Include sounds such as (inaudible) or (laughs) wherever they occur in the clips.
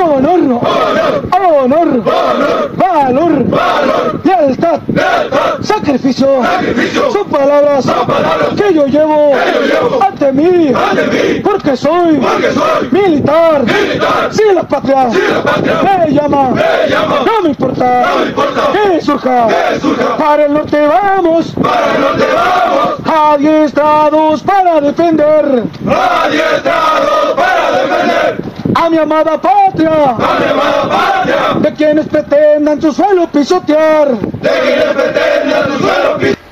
Honor, honor, honor, valor, valor, lealtad, sacrificio, son palabras, que, yo llevo, ante, mí, porque soy, militar, si la patria, me, llama, no me importa, que surja, para el norte vamos, para el norte vamos, adiestrados para defender, adiestrados para defender a mi amada patria, a mi amada patria, de quienes pretendan su suelo pisotear, de quienes pretendan su suelo pisotear.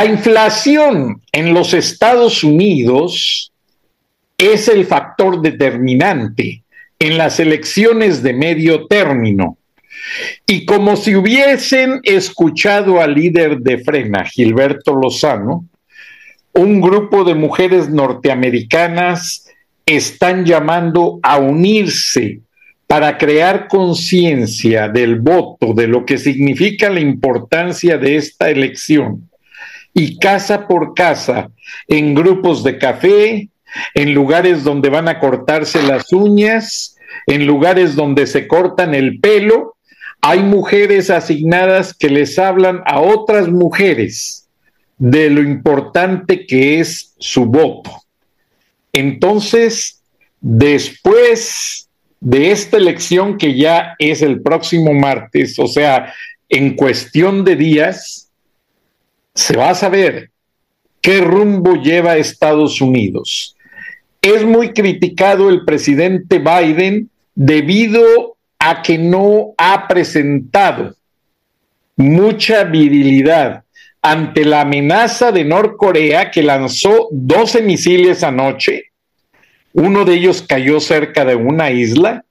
La inflación en los Estados Unidos es el factor determinante en las elecciones de medio término. Y como si hubiesen escuchado al líder de Frena, Gilberto Lozano, un grupo de mujeres norteamericanas están llamando a unirse para crear conciencia del voto, de lo que significa la importancia de esta elección y casa por casa, en grupos de café, en lugares donde van a cortarse las uñas, en lugares donde se cortan el pelo, hay mujeres asignadas que les hablan a otras mujeres de lo importante que es su voto. Entonces, después de esta elección que ya es el próximo martes, o sea, en cuestión de días, se va a saber qué rumbo lleva Estados Unidos. Es muy criticado el presidente Biden debido a que no ha presentado mucha virilidad ante la amenaza de Norcorea que lanzó 12 misiles anoche. Uno de ellos cayó cerca de una isla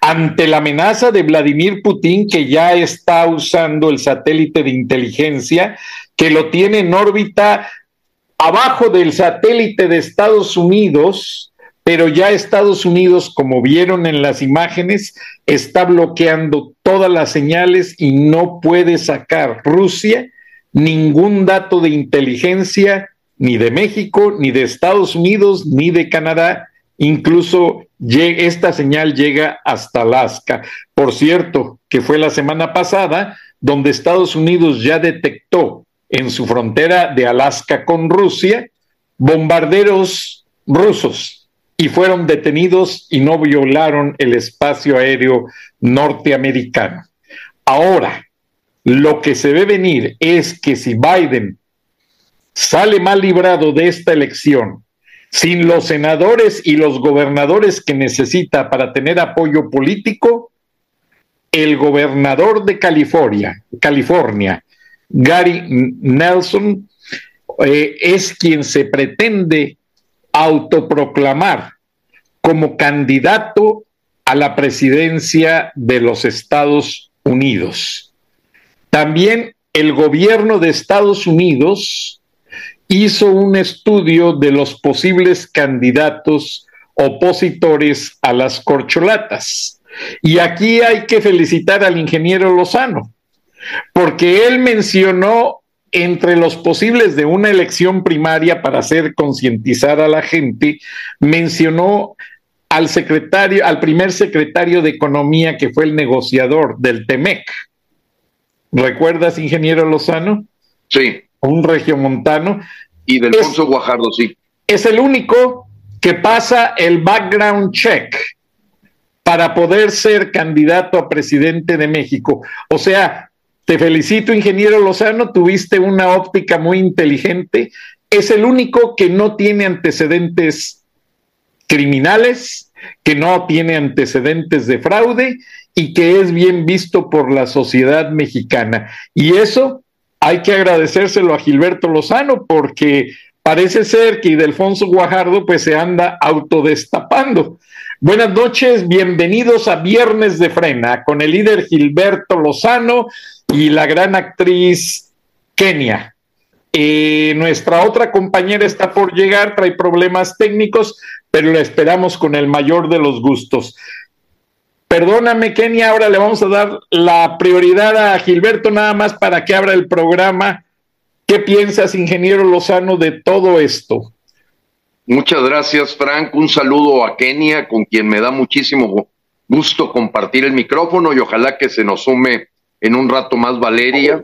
ante la amenaza de Vladimir Putin, que ya está usando el satélite de inteligencia, que lo tiene en órbita abajo del satélite de Estados Unidos, pero ya Estados Unidos, como vieron en las imágenes, está bloqueando todas las señales y no puede sacar Rusia ningún dato de inteligencia ni de México, ni de Estados Unidos, ni de Canadá, Incluso esta señal llega hasta Alaska. Por cierto, que fue la semana pasada donde Estados Unidos ya detectó en su frontera de Alaska con Rusia bombarderos rusos y fueron detenidos y no violaron el espacio aéreo norteamericano. Ahora, lo que se ve venir es que si Biden sale mal librado de esta elección, sin los senadores y los gobernadores que necesita para tener apoyo político, el gobernador de California, California, Gary Nelson, eh, es quien se pretende autoproclamar como candidato a la presidencia de los Estados Unidos. También el gobierno de Estados Unidos hizo un estudio de los posibles candidatos opositores a las corcholatas. Y aquí hay que felicitar al ingeniero Lozano, porque él mencionó entre los posibles de una elección primaria para hacer concientizar a la gente, mencionó al secretario, al primer secretario de Economía que fue el negociador del TEMEC. ¿Recuerdas, ingeniero Lozano? Sí. Un regiomontano. Y del Alfonso Guajardo, sí. Es el único que pasa el background check para poder ser candidato a presidente de México. O sea, te felicito, ingeniero Lozano, tuviste una óptica muy inteligente. Es el único que no tiene antecedentes criminales, que no tiene antecedentes de fraude y que es bien visto por la sociedad mexicana. Y eso hay que agradecérselo a Gilberto Lozano porque parece ser que Idelfonso Guajardo pues se anda autodestapando. Buenas noches, bienvenidos a Viernes de Frena con el líder Gilberto Lozano y la gran actriz Kenia. Eh, nuestra otra compañera está por llegar, trae problemas técnicos, pero la esperamos con el mayor de los gustos. Perdóname, Kenia, ahora le vamos a dar la prioridad a Gilberto nada más para que abra el programa. ¿Qué piensas, ingeniero Lozano, de todo esto? Muchas gracias, Frank. Un saludo a Kenia, con quien me da muchísimo gusto compartir el micrófono y ojalá que se nos sume en un rato más Valeria.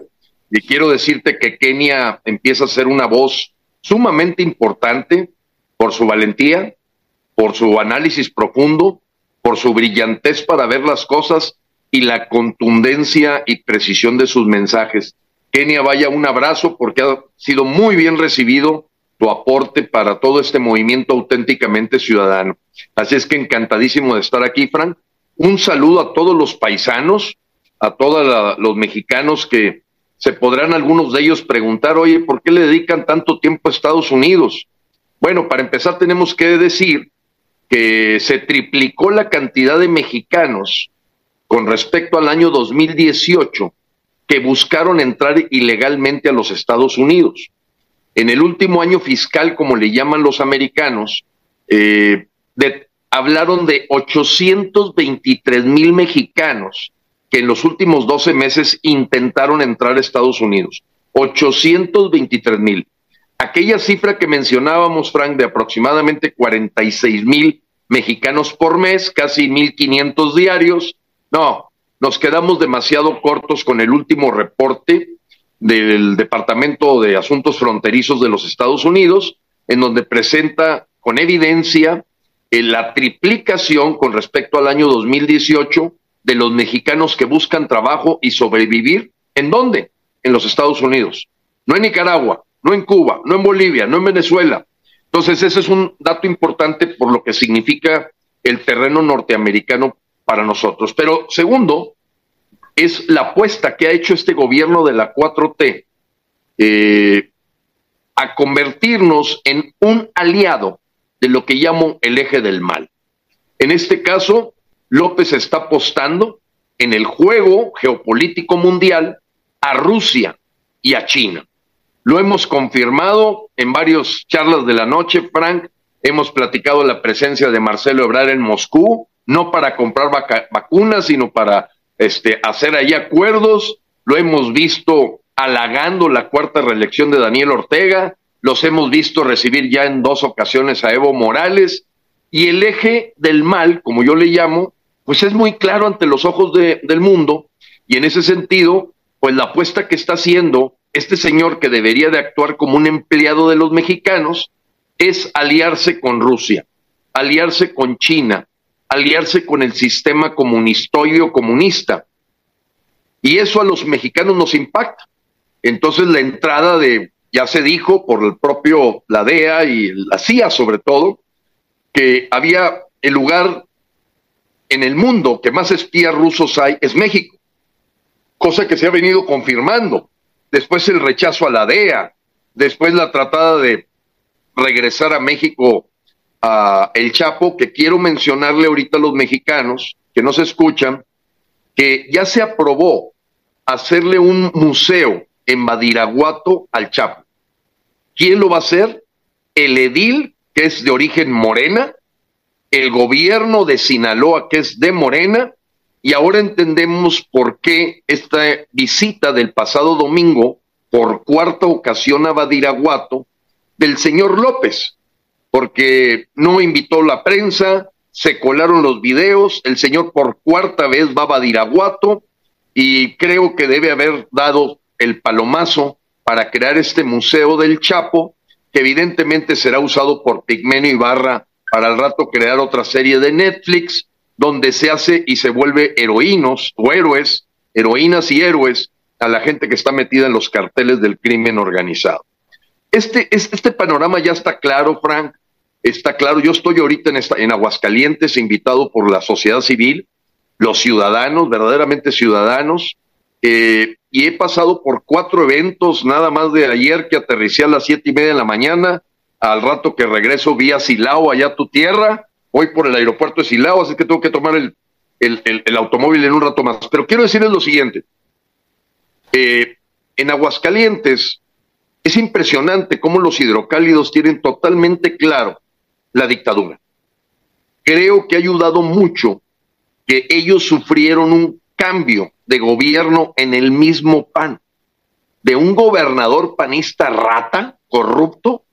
Y quiero decirte que Kenia empieza a ser una voz sumamente importante por su valentía, por su análisis profundo, por su brillantez para ver las cosas y la contundencia y precisión de sus mensajes. Kenia, vaya un abrazo porque ha sido muy bien recibido tu aporte para todo este movimiento auténticamente ciudadano. Así es que encantadísimo de estar aquí, Frank. Un saludo a todos los paisanos, a todos los mexicanos que se podrán algunos de ellos preguntar, oye, ¿por qué le dedican tanto tiempo a Estados Unidos? Bueno, para empezar tenemos que decir que se triplicó la cantidad de mexicanos con respecto al año 2018 que buscaron entrar ilegalmente a los Estados Unidos. En el último año fiscal, como le llaman los americanos, eh, hablaron de 823 mil mexicanos que en los últimos 12 meses intentaron entrar a Estados Unidos. 823 mil. Aquella cifra que mencionábamos, Frank, de aproximadamente 46 mil mexicanos por mes, casi 1.500 diarios, no, nos quedamos demasiado cortos con el último reporte del Departamento de Asuntos Fronterizos de los Estados Unidos, en donde presenta con evidencia eh, la triplicación con respecto al año 2018 de los mexicanos que buscan trabajo y sobrevivir. ¿En dónde? En los Estados Unidos. No en Nicaragua, no en Cuba, no en Bolivia, no en Venezuela. Entonces, ese es un dato importante por lo que significa el terreno norteamericano para nosotros. Pero segundo, es la apuesta que ha hecho este gobierno de la 4T eh, a convertirnos en un aliado de lo que llamo el eje del mal. En este caso, López está apostando en el juego geopolítico mundial a Rusia y a China. Lo hemos confirmado en varias charlas de la noche, Frank. Hemos platicado la presencia de Marcelo Ebrard en Moscú, no para comprar vacunas, sino para este, hacer ahí acuerdos. Lo hemos visto halagando la cuarta reelección de Daniel Ortega. Los hemos visto recibir ya en dos ocasiones a Evo Morales. Y el eje del mal, como yo le llamo, pues es muy claro ante los ojos del mundo y en ese sentido, pues la apuesta que está haciendo este señor que debería de actuar como un empleado de los mexicanos es aliarse con Rusia, aliarse con China, aliarse con el sistema comunistoide o comunista. Y eso a los mexicanos nos impacta. Entonces la entrada de, ya se dijo por el propio la DEA y la CIA sobre todo, que había el lugar en el mundo que más espías rusos hay es México, cosa que se ha venido confirmando. Después el rechazo a la DEA, después la tratada de regresar a México a El Chapo, que quiero mencionarle ahorita a los mexicanos que no se escuchan, que ya se aprobó hacerle un museo en Madiraguato al Chapo. ¿Quién lo va a hacer? El edil, que es de origen morena, el gobierno de Sinaloa, que es de Morena, y ahora entendemos por qué esta visita del pasado domingo, por cuarta ocasión a Badiraguato, del señor López, porque no invitó la prensa, se colaron los videos, el señor por cuarta vez va a Badiraguato y creo que debe haber dado el palomazo para crear este museo del Chapo, que evidentemente será usado por Pigmenio Ibarra para el rato crear otra serie de Netflix donde se hace y se vuelve heroínos o héroes, heroínas y héroes a la gente que está metida en los carteles del crimen organizado. Este, este, este panorama ya está claro, Frank, está claro. Yo estoy ahorita en, esta, en Aguascalientes, invitado por la sociedad civil, los ciudadanos, verdaderamente ciudadanos, eh, y he pasado por cuatro eventos, nada más de ayer que aterricé a las siete y media de la mañana, al rato que regreso vía Silao, allá a tu tierra, voy por el aeropuerto de Silao, así que tengo que tomar el, el, automóvil en un rato más. Pero quiero decirles lo siguiente, eh, en Aguascalientes es impresionante cómo los hidrocálidos tienen totalmente claro la dictadura. Creo que ha ayudado mucho que ellos sufrieron un cambio de gobierno en el mismo PAN, de un gobernador panista rata, corrupto,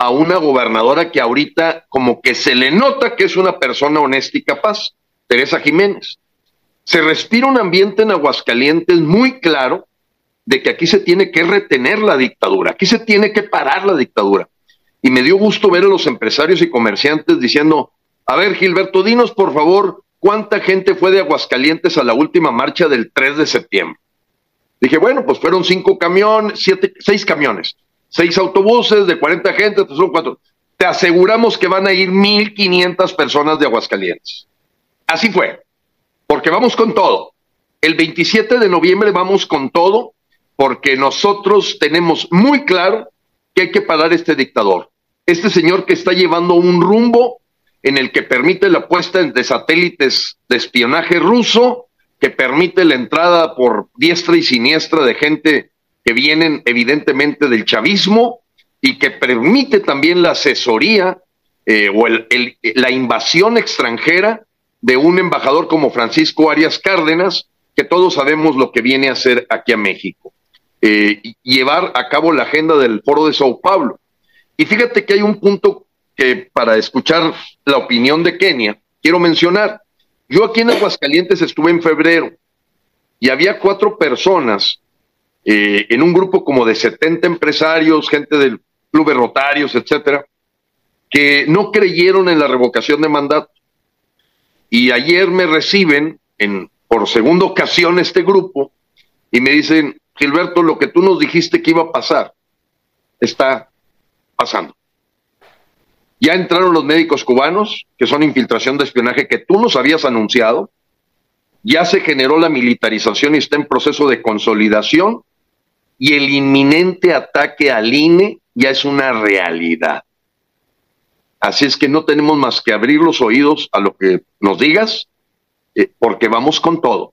a una gobernadora que ahorita como que se le nota que es una persona honesta y capaz, Teresa Jiménez. Se respira un ambiente en Aguascalientes muy claro de que aquí se tiene que retener la dictadura, aquí se tiene que parar la dictadura. Y me dio gusto ver a los empresarios y comerciantes diciendo, a ver, Gilberto, dinos por favor cuánta gente fue de Aguascalientes a la última marcha del 3 de septiembre. Dije, bueno, pues fueron cinco camiones, siete, seis camiones seis autobuses de 40 gente, pues son cuatro. Te aseguramos que van a ir 1.500 personas de Aguascalientes. Así fue, porque vamos con todo. El 27 de noviembre vamos con todo, porque nosotros tenemos muy claro que hay que parar este dictador. Este señor que está llevando un rumbo en el que permite la puesta de satélites de espionaje ruso, que permite la entrada por diestra y siniestra de gente que vienen evidentemente del chavismo y que permite también la asesoría eh, o la invasión extranjera de un embajador como Francisco Arias Cárdenas, que todos sabemos lo que viene a hacer aquí a México, eh, llevar a cabo la agenda del Foro de Sao Paulo. Y fíjate que hay un punto que para escuchar la opinión de Kenia, quiero mencionar. Yo aquí en Aguascalientes estuve en febrero y había cuatro personas eh, en un grupo como de 70 empresarios, gente del club de Rotarios, etcétera, que no creyeron en la revocación de mandato. Y ayer me reciben en, por segunda ocasión este grupo y me dicen, Gilberto, lo que tú nos dijiste que iba a pasar, está pasando. Ya entraron los médicos cubanos, que son infiltración de espionaje que tú nos habías anunciado. Ya se generó la militarización y está en proceso de consolidación y el inminente ataque al INE ya es una realidad. Así es que no tenemos más que abrir los oídos a lo que nos digas, eh, porque vamos con todo.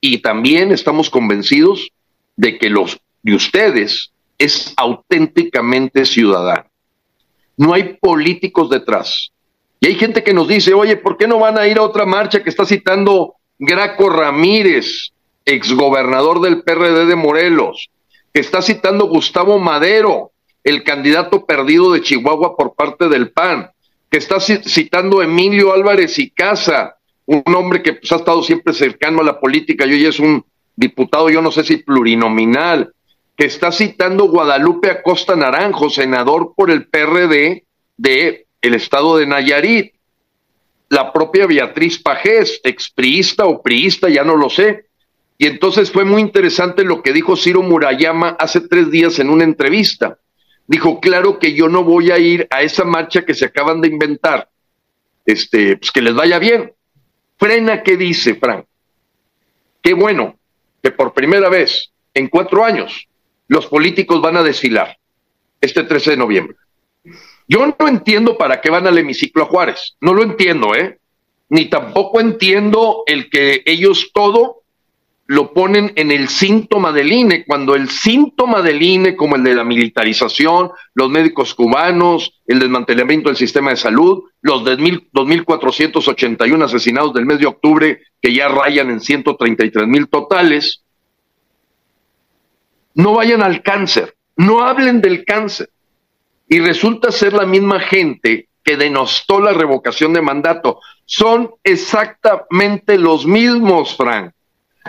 Y también estamos convencidos de que los de ustedes es auténticamente ciudadano. No hay políticos detrás. Y hay gente que nos dice, oye, ¿por qué no van a ir a otra marcha que está citando Graco Ramírez, exgobernador del PRD de Morelos? Que está citando Gustavo Madero, el candidato perdido de Chihuahua por parte del PAN, que está citando Emilio Álvarez y Casa, un hombre que pues, ha estado siempre cercano a la política y hoy es un diputado, yo no sé si plurinominal, que está citando Guadalupe Acosta Naranjo, senador por el PRD de el estado de Nayarit. La propia Beatriz Pajés, expriista o priista, ya no lo sé, Y entonces fue muy interesante lo que dijo Ciro Murayama hace tres días en una entrevista. Dijo, claro que yo no voy a ir a esa marcha que se acaban de inventar. Este, pues que les vaya bien. Frena, ¿qué dice, Frank? Qué bueno que por primera vez en cuatro años los políticos van a desfilar este 13 de noviembre. Yo no entiendo para qué van al hemiciclo a Juárez. No lo entiendo, ¿eh? Ni tampoco entiendo el que ellos todo lo ponen en el síntoma del INE, cuando el síntoma del INE, como el de la militarización, los médicos cubanos, el desmantelamiento del sistema de salud, los 2.481 asesinados del mes de octubre, que ya rayan en 133 mil totales, no vayan al cáncer, no hablen del cáncer. Y resulta ser la misma gente que denostó la revocación de mandato. Son exactamente los mismos, Frank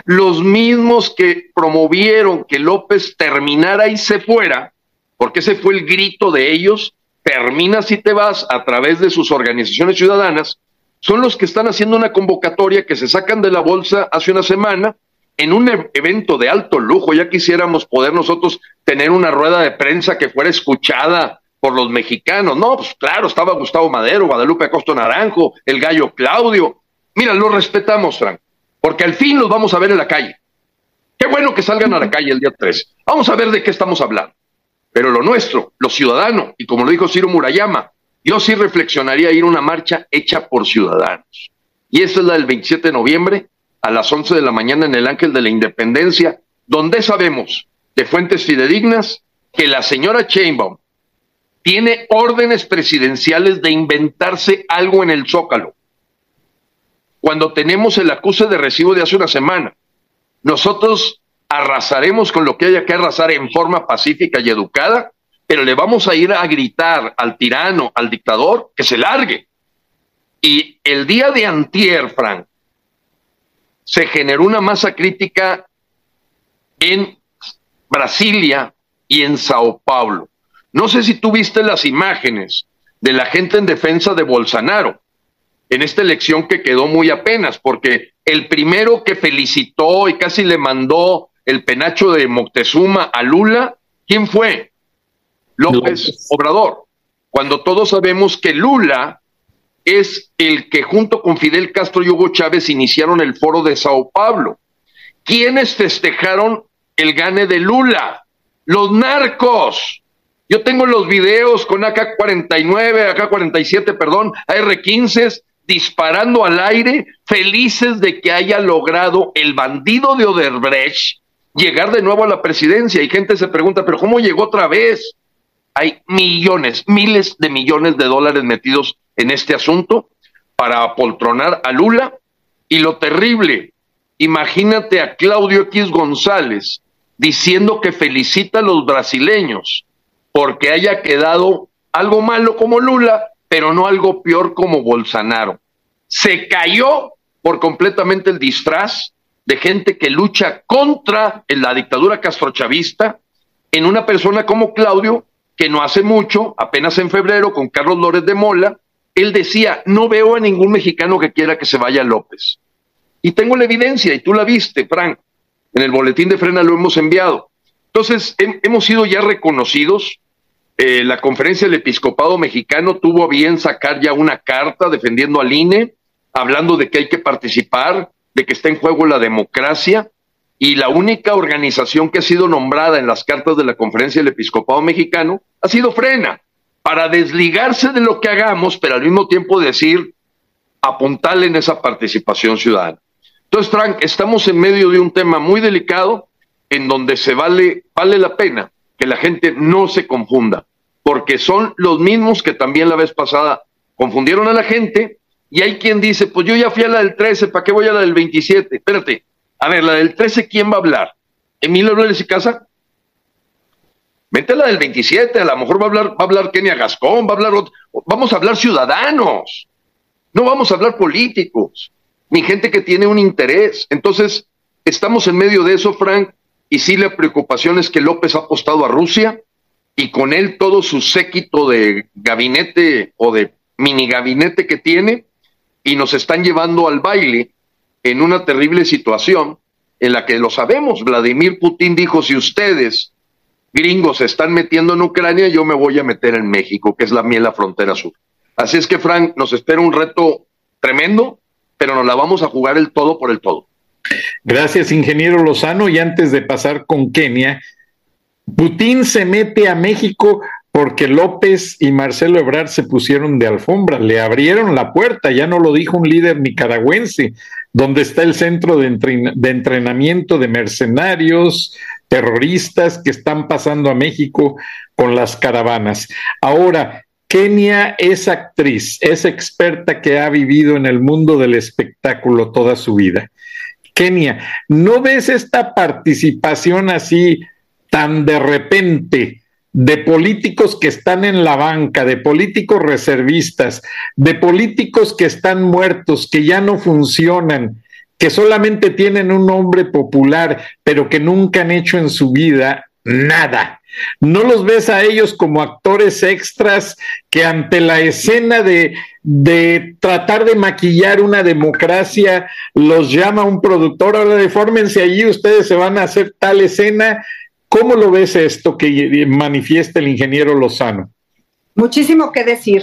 los mismos que promovieron que López terminara y se fuera, porque ese fue el grito de ellos, termina si te vas a través de sus organizaciones ciudadanas, son los que están haciendo una convocatoria que se sacan de la bolsa hace una semana en un evento de alto lujo. Ya quisiéramos poder nosotros tener una rueda de prensa que fuera escuchada por los mexicanos. No, pues claro, estaba Gustavo Madero, Guadalupe Acosta Naranjo, el gallo Claudio. Mira, lo respetamos, Frank porque al fin los vamos a ver en la calle. Qué bueno que salgan a la calle el día 3. Vamos a ver de qué estamos hablando. Pero lo nuestro, lo ciudadano, y como lo dijo Ciro Murayama, yo sí reflexionaría ir a una marcha hecha por ciudadanos. Y esta es la del 27 de noviembre a las 11 de la mañana en el Ángel de la Independencia, donde sabemos de fuentes fidedignas que la señora Chainbaum tiene órdenes presidenciales de inventarse algo en el Zócalo cuando tenemos el acuse de recibo de hace una semana. Nosotros arrasaremos con lo que haya que arrasar en forma pacífica y educada, pero le vamos a ir a gritar al tirano, al dictador, que se largue. Y el día de antier, Frank, se generó una masa crítica en Brasilia y en Sao Paulo. No sé si tú viste las imágenes de la gente en defensa de Bolsonaro en esta elección que quedó muy apenas, porque el primero que felicitó y casi le mandó el penacho de Moctezuma a Lula, ¿quién fue? López Obrador. Cuando todos sabemos que Lula es el que junto con Fidel Castro y Hugo Chávez iniciaron el foro de Sao Paulo. ¿Quiénes festejaron el gane de Lula? Los narcos. Yo tengo los videos con AK-49, AK-47, perdón, AR-15 disparando al aire, felices de que haya logrado el bandido de Oderbrecht llegar de nuevo a la presidencia. Y gente se pregunta, pero ¿cómo llegó otra vez? Hay millones, miles de millones de dólares metidos en este asunto para apoltronar a Lula. Y lo terrible, imagínate a Claudio X González diciendo que felicita a los brasileños porque haya quedado algo malo como Lula, pero no algo peor como Bolsonaro. Se cayó por completamente el disfraz de gente que lucha contra la dictadura castrochavista en una persona como Claudio, que no hace mucho, apenas en febrero, con Carlos Lórez de Mola, él decía, no veo a ningún mexicano que quiera que se vaya López. Y tengo la evidencia, y tú la viste, Frank, en el boletín de frena lo hemos enviado. Entonces, hemos sido ya reconocidos eh, la conferencia del episcopado mexicano tuvo bien sacar ya una carta defendiendo al INE, hablando de que hay que participar, de que está en juego la democracia, y la única organización que ha sido nombrada en las cartas de la conferencia del episcopado mexicano ha sido Frena, para desligarse de lo que hagamos, pero al mismo tiempo decir, apuntarle en esa participación ciudadana. Entonces, Frank, estamos en medio de un tema muy delicado en donde se vale, vale la pena que la gente no se confunda porque son los mismos que también la vez pasada confundieron a la gente y hay quien dice, pues yo ya fui a la del 13, ¿para qué voy a la del 27? Espérate, a ver, la del 13, ¿quién va a hablar? ¿Emilio Rueles y Casa? Vente a la del 27, a lo mejor va a hablar, va a hablar Kenia Gascón, va a hablar, vamos a hablar ciudadanos, no vamos a hablar políticos, ni gente que tiene un interés. Entonces, estamos en medio de eso, Frank, y sí la preocupación es que López ha apostado a Rusia, y con él todo su séquito de gabinete o de mini gabinete que tiene y nos están llevando al baile en una terrible situación en la que lo sabemos, Vladimir Putin dijo, si ustedes, gringos, se están metiendo en Ucrania, yo me voy a meter en México, que es la mía la frontera sur. Así es que, Frank, nos espera un reto tremendo, pero nos la vamos a jugar el todo por el todo. Gracias, ingeniero Lozano. Y antes de pasar con Kenia, Putin se mete a México porque López y Marcelo Ebrard se pusieron de alfombra, le abrieron la puerta, ya no lo dijo un líder nicaragüense, donde está el centro de, entrenamiento de mercenarios, terroristas que están pasando a México con las caravanas. Ahora, Kenia es actriz, es experta que ha vivido en el mundo del espectáculo toda su vida. Kenia, ¿no ves esta participación así tan de repente de políticos que están en la banca, de políticos reservistas, de políticos que están muertos, que ya no funcionan, que solamente tienen un nombre popular, pero que nunca han hecho en su vida nada. No los ves a ellos como actores extras que ante la escena de, de tratar de maquillar una democracia los llama un productor, ahora defórmense allí, ustedes se van a hacer tal escena ¿Cómo lo ves esto que manifiesta el ingeniero Lozano? Muchísimo que decir.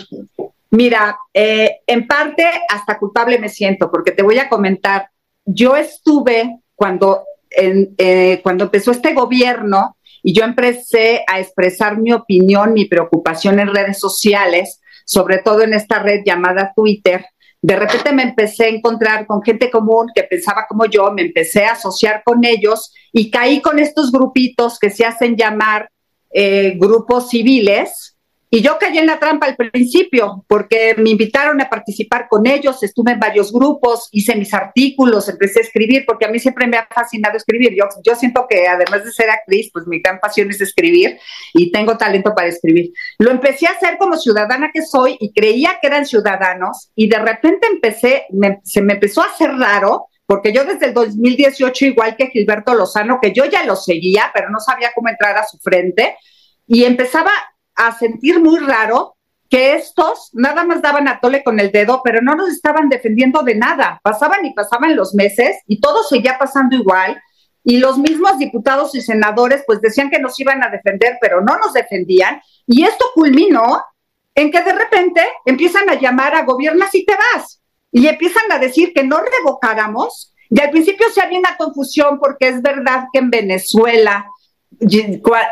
Mira, eh, en parte hasta culpable me siento, porque te voy a comentar, yo estuve cuando, eh, cuando empezó este gobierno y yo empecé a expresar mi opinión, mi preocupación en redes sociales, sobre todo en esta red llamada Twitter, de repente me empecé a encontrar con gente común que pensaba como yo, me empecé a asociar con ellos y caí con estos grupitos que se hacen llamar eh, grupos civiles, y yo caí en la trampa al principio, porque me invitaron a participar con ellos, estuve en varios grupos, hice mis artículos, empecé a escribir, porque a mí siempre me ha fascinado escribir. Yo, yo siento que además de ser actriz, pues mi gran pasión es escribir y tengo talento para escribir. Lo empecé a hacer como ciudadana que soy y creía que eran ciudadanos y de repente empecé, se me empezó a hacer raro porque yo desde el 2018, igual que Gilberto Lozano, que yo ya lo seguía, pero no sabía cómo entrar a su frente, y empezaba a sentir muy raro que estos nada más daban a tole con el dedo, pero no nos estaban defendiendo de nada. Pasaban y pasaban los meses y todo seguía pasando igual. Y los mismos diputados y senadores pues decían que nos iban a defender, pero no nos defendían. Y esto culminó en que de repente empiezan a llamar a gobiernas y te vas. Y empiezan a decir que no revocáramos. Y al principio se había una confusión porque es verdad que en Venezuela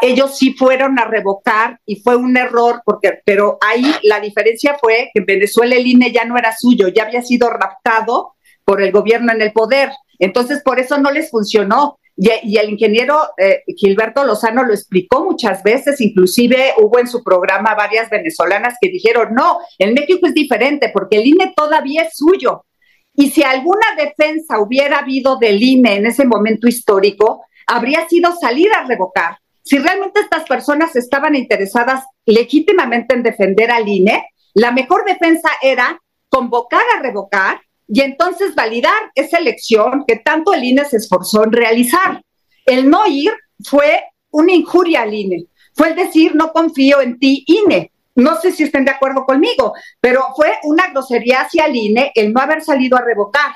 ellos sí fueron a revocar y fue un error, porque, pero ahí la diferencia fue que en Venezuela el INE ya no era suyo, ya había sido raptado por el gobierno en el poder. Entonces, por eso no les funcionó. Y, el ingeniero eh, Gilberto Lozano lo explicó muchas veces, inclusive hubo en su programa varias venezolanas que dijeron, no, en México es diferente porque el INE todavía es suyo. Y si alguna defensa hubiera habido del INE en ese momento histórico, habría sido salir a revocar. Si realmente estas personas estaban interesadas legítimamente en defender al INE, la mejor defensa era convocar a revocar y entonces validar esa elección que tanto el INE se esforzó en realizar. El no ir fue una injuria al INE, fue el decir no confío en ti, INE. No sé si estén de acuerdo conmigo, pero fue una grosería hacia el INE el no haber salido a revocar.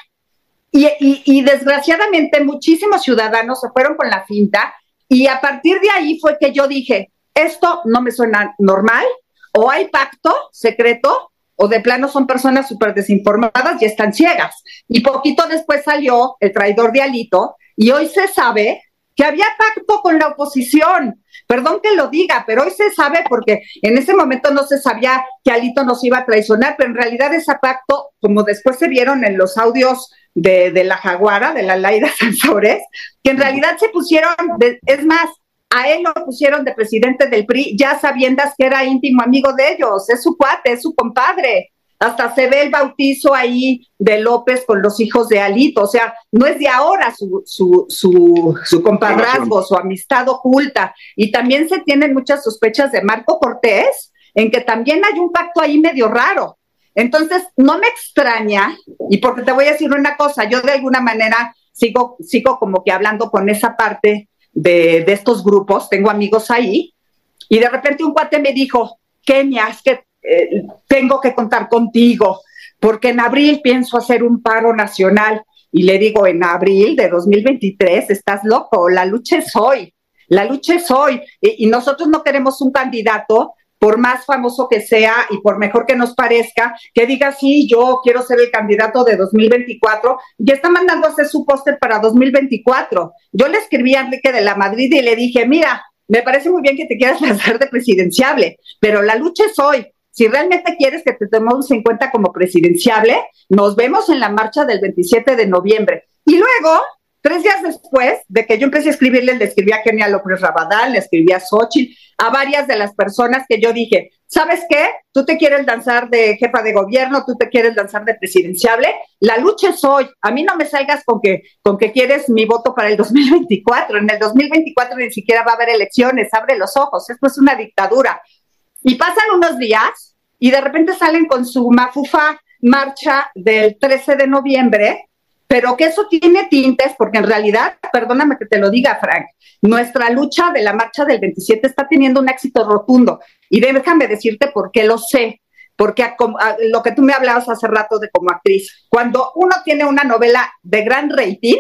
Y, desgraciadamente muchísimos ciudadanos se fueron con la finta y a partir de ahí fue que yo dije, esto no me suena normal, o hay pacto secreto, o de plano son personas súper desinformadas y están ciegas. Y poquito después salió el traidor de Alito y hoy se sabe que había pacto con la oposición. Perdón que lo diga, pero hoy se sabe porque en ese momento no se sabía que Alito nos iba a traicionar, pero en realidad ese pacto, como después se vieron en los audios de, la Jaguara, de la Laida (laughs) Sansores, que en realidad se pusieron, es más, a él lo pusieron de presidente del PRI, ya sabiendas que era íntimo amigo de ellos, es su cuate, es su compadre. Hasta se ve el bautizo ahí de López con los hijos de Alito, o sea, no es de ahora su, su, su, su compadrazgo, su amistad oculta. Y también se tienen muchas sospechas de Marco Cortés, en que también hay un pacto ahí medio raro. Entonces, no me extraña, y porque te voy a decir una cosa, yo de alguna manera sigo, sigo como que hablando con esa parte de, estos grupos, tengo amigos ahí, y de repente un cuate me dijo, Kenia, es que eh, tengo que contar contigo, porque en abril pienso hacer un paro nacional y le digo, en abril de 2023, estás loco, la lucha es hoy, la lucha es hoy. Y nosotros no queremos un candidato por más famoso que sea y por mejor que nos parezca, que diga, sí, yo quiero ser el candidato de 2024, ya está mandando a hacer su póster para 2024. Yo le escribí a Enrique de la Madrid y le dije, mira, me parece muy bien que te quieras (laughs) lanzar de presidenciable, pero la lucha es hoy. Si realmente quieres que te tomemos en cuenta como presidenciable, nos vemos en la marcha del 27 de noviembre. Y luego, tres días después de que yo empecé a escribirle, le escribí a Kenia López Rabadán, le escribí a Xochitl, a varias de las personas que yo dije, ¿sabes qué? Tú te quieres lanzar de jefa de gobierno, tú te quieres lanzar de presidenciable, la lucha es hoy. A mí no me salgas con que, con que quieres mi voto para el 2024. En el 2024 ni siquiera va a haber elecciones, abre los ojos, esto es una dictadura. Y pasan unos días y de repente salen con su mafufa marcha del 13 de noviembre, pero que eso tiene tintes, porque en realidad, perdóname que te lo diga, Frank, nuestra lucha de la marcha del 27 está teniendo un éxito rotundo. Y déjame decirte por qué lo sé. Porque a, a, lo que tú me hablabas hace rato de como actriz, cuando uno tiene una novela de gran rating,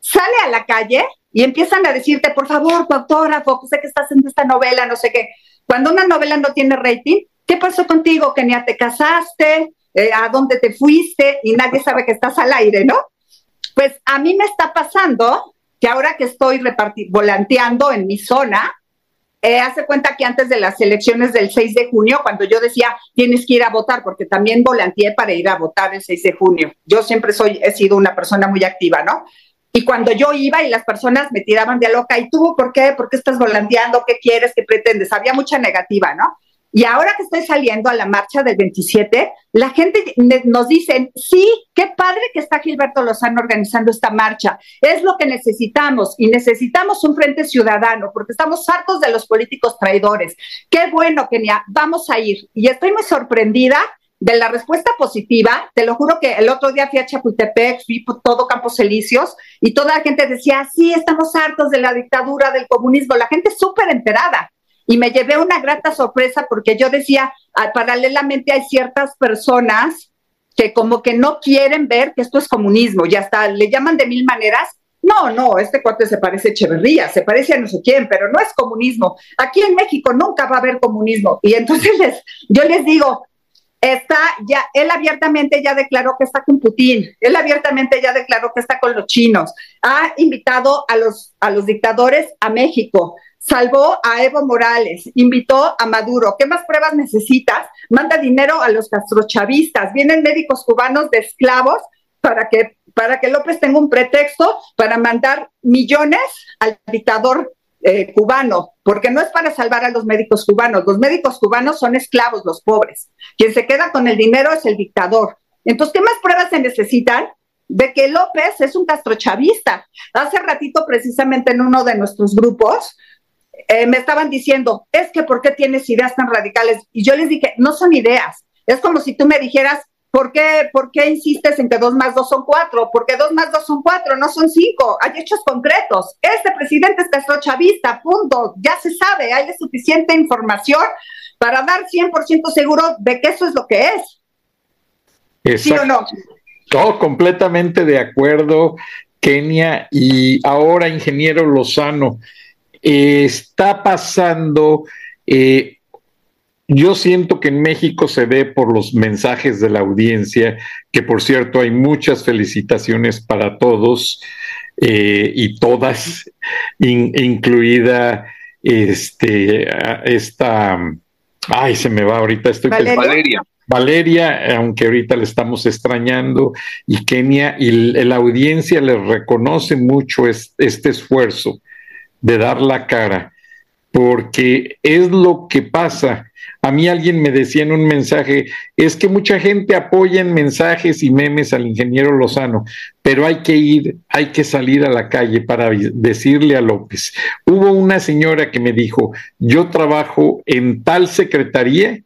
sale a la calle y empiezan a decirte, por favor, tu autógrafo, sé que estás en esta novela, no sé qué. Cuando una novela no tiene rating, ¿qué pasó contigo? Que ni te casaste, eh, a dónde te fuiste y nadie sabe que estás al aire, ¿no? Pues a mí me está pasando que ahora que estoy volanteando en mi zona, eh, hace cuenta que antes de las elecciones del 6 de junio, cuando yo decía tienes que ir a votar, porque también volanteé para ir a votar el 6 de junio. Yo siempre soy, he sido una persona muy activa, ¿no? Y cuando yo iba y las personas me tiraban de loca, ¿y tú por qué? ¿Por qué estás volanteando? ¿Qué quieres? ¿Qué pretendes? Había mucha negativa, ¿no? Y ahora que estoy saliendo a la marcha del 27, la gente nos dice, sí, qué padre que está Gilberto Lozano organizando esta marcha. Es lo que necesitamos y necesitamos un frente ciudadano porque estamos hartos de los políticos traidores. Qué bueno, Kenia, vamos a ir. Y estoy muy sorprendida de la respuesta positiva. Te lo juro que el otro día fui a Chapultepec, fui por todo Campos Elíseos y toda la gente decía, sí, estamos hartos de la dictadura, del comunismo. La gente súper enterada y me llevé una grata sorpresa porque yo decía, ah, paralelamente hay ciertas personas que como que no quieren ver que esto es comunismo, ya está, le llaman de mil maneras. No, no, este cuate se parece a Echeverría, se parece a no sé quién, pero no es comunismo. Aquí en México nunca va a haber comunismo. Y entonces (laughs) les, yo les digo, está ya, él abiertamente ya declaró que está con Putin, él abiertamente ya declaró que está con los chinos, ha invitado a los, a los dictadores a México, salvó a Evo Morales, invitó a Maduro. ¿Qué más pruebas necesitas? Manda dinero a los castrochavistas. Vienen médicos cubanos de esclavos para que, para que López tenga un pretexto para mandar millones al dictador eh, cubano, porque no es para salvar a los médicos cubanos. Los médicos cubanos son esclavos, los pobres. Quien se queda con el dinero es el dictador. Entonces, ¿qué más pruebas se necesitan? de que López es un castrochavista. Hace ratito, precisamente en uno de nuestros grupos, eh, me estaban diciendo, es que ¿por qué tienes ideas tan radicales? Y yo les dije, no son ideas. Es como si tú me dijeras, ¿por qué, ¿por qué insistes en que dos más dos son cuatro? Porque dos más dos son cuatro, no son cinco. Hay hechos concretos. Este presidente es chavista, punto. Ya se sabe, hay suficiente información para dar 100% seguro de que eso es lo que es. ¿Sí o no? Todo completamente de acuerdo, Kenia. Y ahora, ingeniero Lozano, está pasando, eh, yo siento que en México se ve por los mensajes de la audiencia, que por cierto hay muchas felicitaciones para todos eh, y todas, incluida este, esta, ay, se me va ahorita, estoy Valeria. Valeria, aunque ahorita le estamos extrañando, y Kenia, y la audiencia le reconoce mucho este esfuerzo de dar la cara, porque es lo que pasa. A mí alguien me decía en un mensaje, es que mucha gente apoya en mensajes y memes al ingeniero Lozano, pero hay que ir, hay que salir a la calle para decirle a López. Hubo una señora que me dijo, yo trabajo en tal secretaría,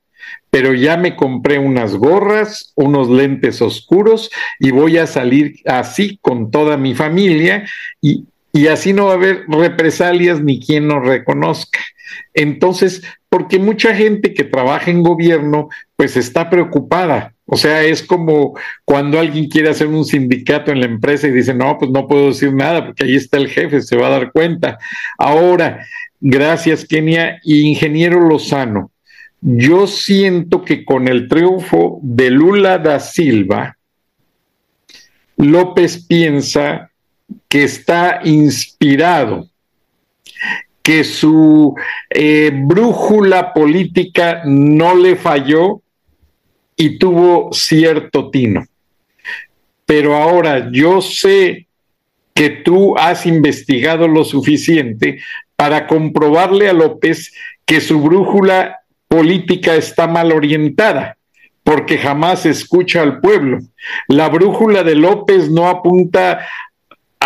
pero ya me compré unas gorras, unos lentes oscuros y voy a salir así con toda mi familia y, y así no va a haber represalias ni quien nos reconozca. Entonces, porque mucha gente que trabaja en gobierno, pues está preocupada O sea, es como cuando alguien quiere hacer un sindicato en la empresa y dice, no, pues no puedo decir nada porque ahí está el jefe, se va a dar cuenta. Ahora, gracias Kenia, ingeniero Lozano, yo siento que con el triunfo de Lula da Silva, López piensa que está inspirado, que su eh, brújula política no le falló y tuvo cierto tino. Pero ahora yo sé que tú has investigado lo suficiente para comprobarle a López que su brújula política está mal orientada, porque jamás escucha al pueblo. La brújula de López no apunta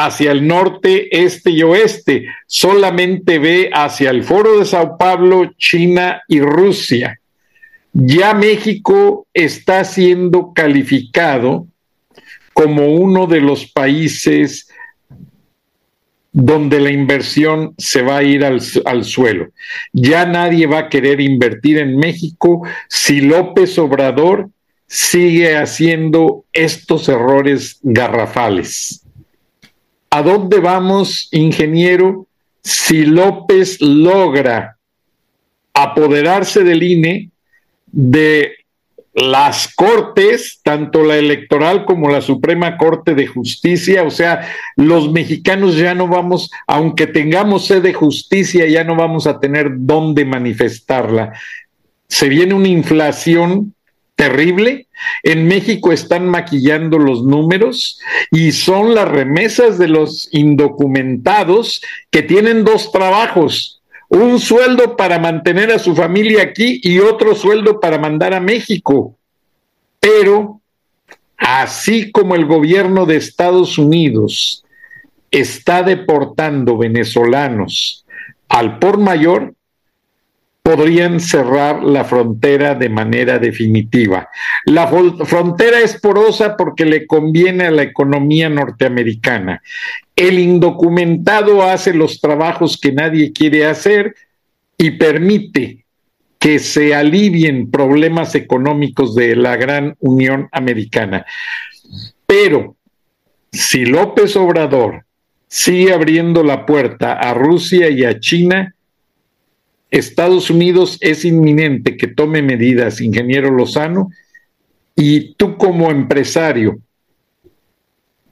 hacia el norte, este y oeste, solamente ve hacia el Foro de Sao Paulo, China y Rusia. Ya México está siendo calificado como uno de los países donde la inversión se va a ir al, al, suelo. Ya nadie va a querer invertir en México si López Obrador sigue haciendo estos errores garrafales. ¿A dónde vamos, ingeniero, si López logra apoderarse del INE, de las cortes, tanto la electoral como la Suprema Corte de Justicia, o sea, los mexicanos ya no vamos, aunque tengamos sed de justicia, ya no vamos a tener dónde manifestarla. Se viene una inflación terrible. En México están maquillando los números y son las remesas de los indocumentados que tienen dos trabajos, un sueldo para mantener a su familia aquí y otro sueldo para mandar a México. Pero, así como el gobierno de Estados Unidos está deportando venezolanos al por mayor, podrían cerrar la frontera de manera definitiva. La frontera es porosa porque le conviene a la economía norteamericana. El indocumentado hace los trabajos que nadie quiere hacer y permite que se alivien problemas económicos de la gran Unión Americana. Pero si López Obrador sigue abriendo la puerta a Rusia y a China, Estados Unidos es inminente que tome medidas, ingeniero Lozano, y tú como empresario,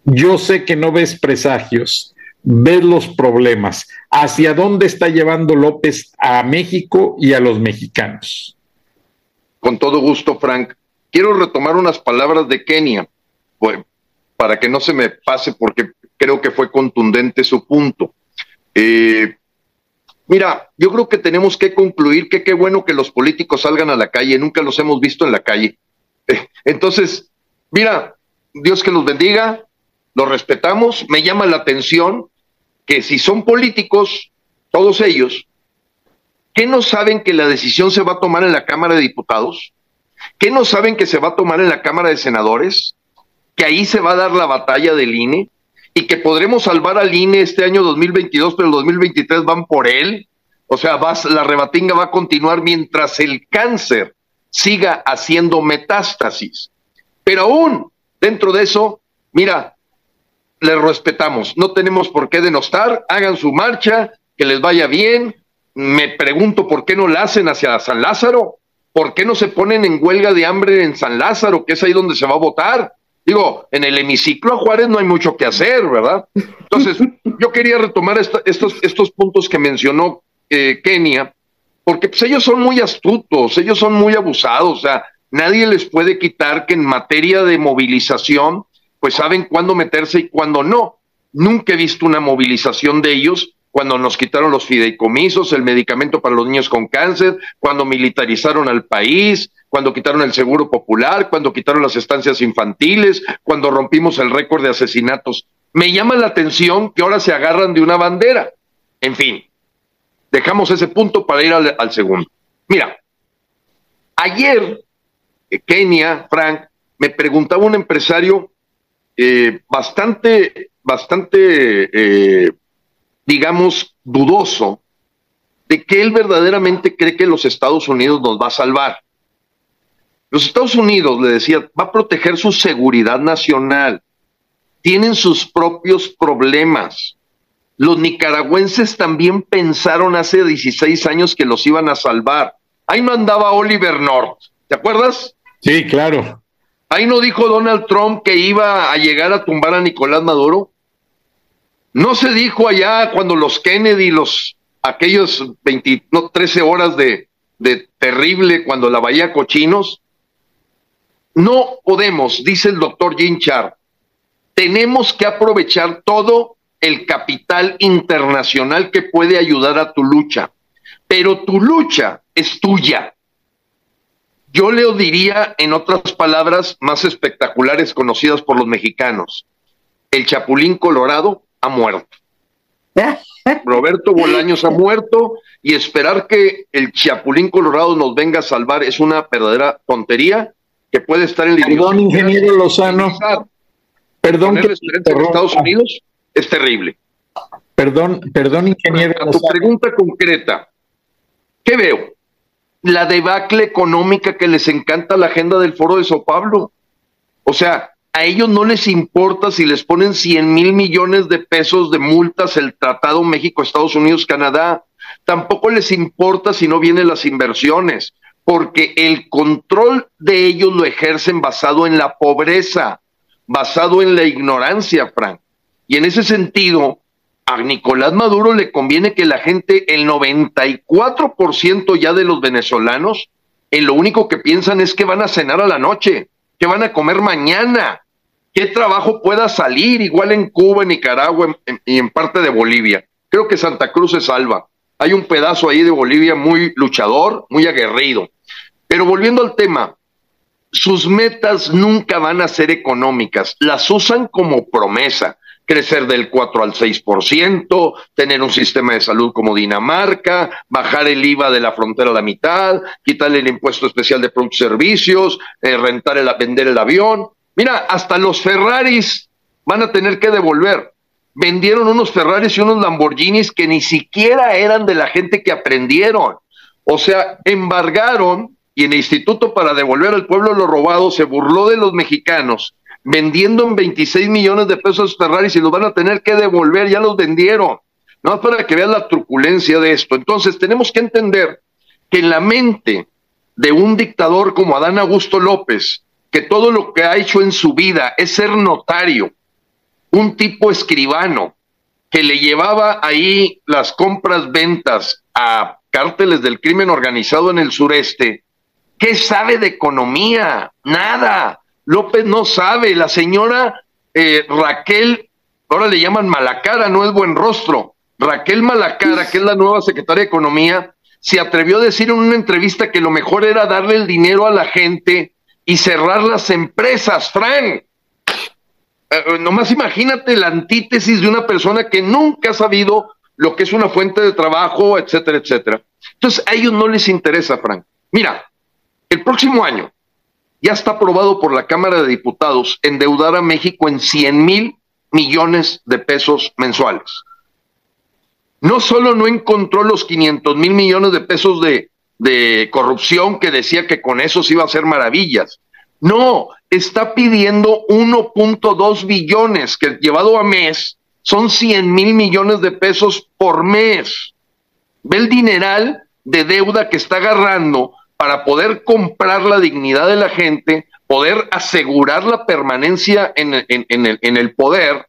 yo sé que no ves presagios, ves los problemas. ¿Hacia dónde está llevando López a México y a los mexicanos? Con todo gusto, Frank. Quiero retomar unas palabras de Kenia, pues, para que no se me pase, porque creo que fue contundente su punto. Eh, Mira, yo creo que tenemos que concluir que qué bueno que los políticos salgan a la calle, nunca los hemos visto en la calle. Entonces, mira, Dios que los bendiga, los respetamos, me llama la atención que si son políticos, todos ellos, ¿qué no saben que la decisión se va a tomar en la Cámara de Diputados? ¿Qué no saben que se va a tomar en la Cámara de Senadores? ¿Que ahí se va a dar la batalla del INE? Y que podremos salvar al INE este año 2022, pero el 2023 van por él. O sea, la rebatinga va a continuar mientras el cáncer siga haciendo metástasis. Pero aún dentro de eso, mira, les respetamos, no tenemos por qué denostar, hagan su marcha, que les vaya bien. Me pregunto por qué no la hacen hacia San Lázaro, por qué no se ponen en huelga de hambre en San Lázaro, que es ahí donde se va a votar. Digo, en el hemiciclo a Juárez no hay mucho que hacer, ¿verdad? Entonces, (laughs) yo quería retomar estos, estos puntos que mencionó eh, Kenia, porque pues, ellos son muy astutos, ellos son muy abusados, o sea, nadie les puede quitar que en materia de movilización, pues saben cuándo meterse y cuándo no. Nunca he visto una movilización de ellos cuando nos quitaron los fideicomisos, el medicamento para los niños con cáncer, cuando militarizaron al país, cuando quitaron el seguro popular, cuando quitaron las estancias infantiles, cuando rompimos el récord de asesinatos. Me llama la atención que ahora se agarran de una bandera. En fin, dejamos ese punto para ir al, segundo. Mira, ayer, eh, Kenia, Frank, me preguntaba un empresario eh, bastante, bastante, eh, digamos, dudoso de que él verdaderamente cree que los Estados Unidos nos va a salvar. Los Estados Unidos, le decía, va a proteger su seguridad nacional. Tienen sus propios problemas. Los nicaragüenses también pensaron hace 16 años que los iban a salvar. Ahí no andaba Oliver North, ¿te acuerdas? Sí, claro. Ahí no dijo Donald Trump que iba a llegar a tumbar a Nicolás Maduro. No se dijo allá cuando los Kennedy, los aquellos 20, no, 13 horas de, de terrible cuando la bahía Cochinos. No podemos, dice el doctor Jim Char, tenemos que aprovechar todo el capital internacional que puede ayudar a tu lucha, pero tu lucha es tuya. Yo le diría, en otras palabras más espectaculares conocidas por los mexicanos, el Chapulín Colorado ha muerto. (laughs) Roberto Bolaños ha muerto y esperar que el Chapulín Colorado nos venga a salvar es una verdadera tontería que puede estar en la Perdón, ingeniero Lozano. Perdón que Estados Unidos es terrible. Perdón, perdón, ingeniero. A tu pregunta concreta, ¿qué veo? La debacle económica que les encanta la agenda del Foro de Sao Paulo. O sea, a ellos no les importa si les ponen 100 mil millones de pesos de multas el Tratado México, Estados Unidos, Canadá. Tampoco les importa si no vienen las inversiones, porque el control de ellos lo ejercen basado en la pobreza, basado en la ignorancia, Frank. Y en ese sentido, a Nicolás Maduro le conviene que la gente, el 94% ya de los venezolanos, en lo único que piensan es que van a cenar a la noche, que van a comer mañana, qué trabajo pueda salir, igual en Cuba, en Nicaragua y en parte de Bolivia. Creo que Santa Cruz se salva. Hay un pedazo ahí de Bolivia muy luchador, muy aguerrido. Pero volviendo al tema, sus metas nunca van a ser económicas, las usan como promesa. Crecer del 4 al 6%, tener un sistema de salud como Dinamarca, bajar el IVA de la frontera a la mitad, quitarle el impuesto especial de productos y servicios, eh, rentar el, vender el avión. Mira, hasta los Ferraris van a tener que devolver. Vendieron unos Ferraris y unos Lamborghinis que ni siquiera eran de la gente que aprendieron. O sea, embargaron y el Instituto para devolver al pueblo lo robado se burló de los mexicanos, vendiendo en 26 millones de pesos Ferraris y los van a tener que devolver, ya los vendieron. No para que vean la truculencia de esto. Entonces, tenemos que entender que en la mente de un dictador como Adán Augusto López, que todo lo que ha hecho en su vida es ser notario, un tipo escribano que le llevaba ahí las compras, ventas a cárteles del crimen organizado en el sureste, ¿qué sabe de economía? Nada. López no sabe. La señora eh, Raquel, ahora le llaman Malacara, no es buen rostro. Raquel Malacara, que es la nueva secretaria de Economía, se atrevió a decir en una entrevista que lo mejor era darle el dinero a la gente y cerrar las empresas, Frank. Eh, nomás imagínate la antítesis de una persona que nunca ha sabido lo que es una fuente de trabajo, etcétera, etcétera. Entonces, a ellos no les interesa, Frank. Mira, el próximo año ya está aprobado por la Cámara de Diputados endeudar a México en 100 mil millones de pesos mensuales. No solo no encontró los 500 mil millones de pesos de, corrupción que decía que con eso se iba a hacer maravillas. No, está pidiendo 1.2 billones, que llevado a mes son 100 mil millones de pesos por mes. Ve el dineral de deuda que está agarrando para poder comprar la dignidad de la gente, poder asegurar la permanencia en, el poder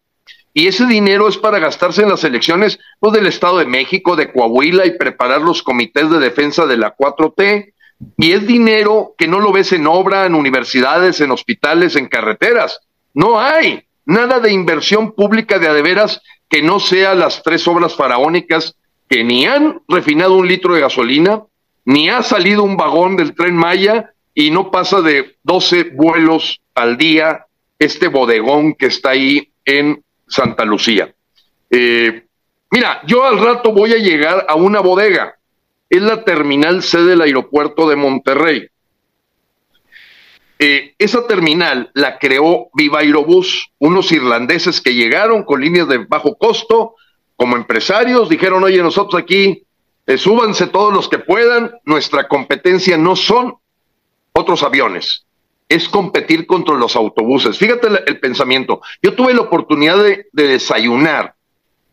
y ese dinero es para gastarse en las elecciones pues, del Estado de México, de Coahuila y preparar los comités de defensa de la 4T. Y es dinero que no lo ves en obra, en universidades, en hospitales, en carreteras. No hay nada de inversión pública de adeveras que no sea las tres obras faraónicas que ni han refinado un litro de gasolina, ni ha salido un vagón del tren Maya y no pasa de 12 vuelos al día este bodegón que está ahí en Santa Lucía. Eh, mira, yo al rato voy a llegar a una bodega. Es la terminal C del aeropuerto de Monterrey. Eh, esa terminal la creó Viva Aerobús, unos irlandeses que llegaron con líneas de bajo costo, como empresarios, dijeron, oye, nosotros aquí, eh, súbanse todos los que puedan, nuestra competencia no son otros aviones, es competir contra los autobuses. Fíjate el, pensamiento. Yo tuve la oportunidad de, de, desayunar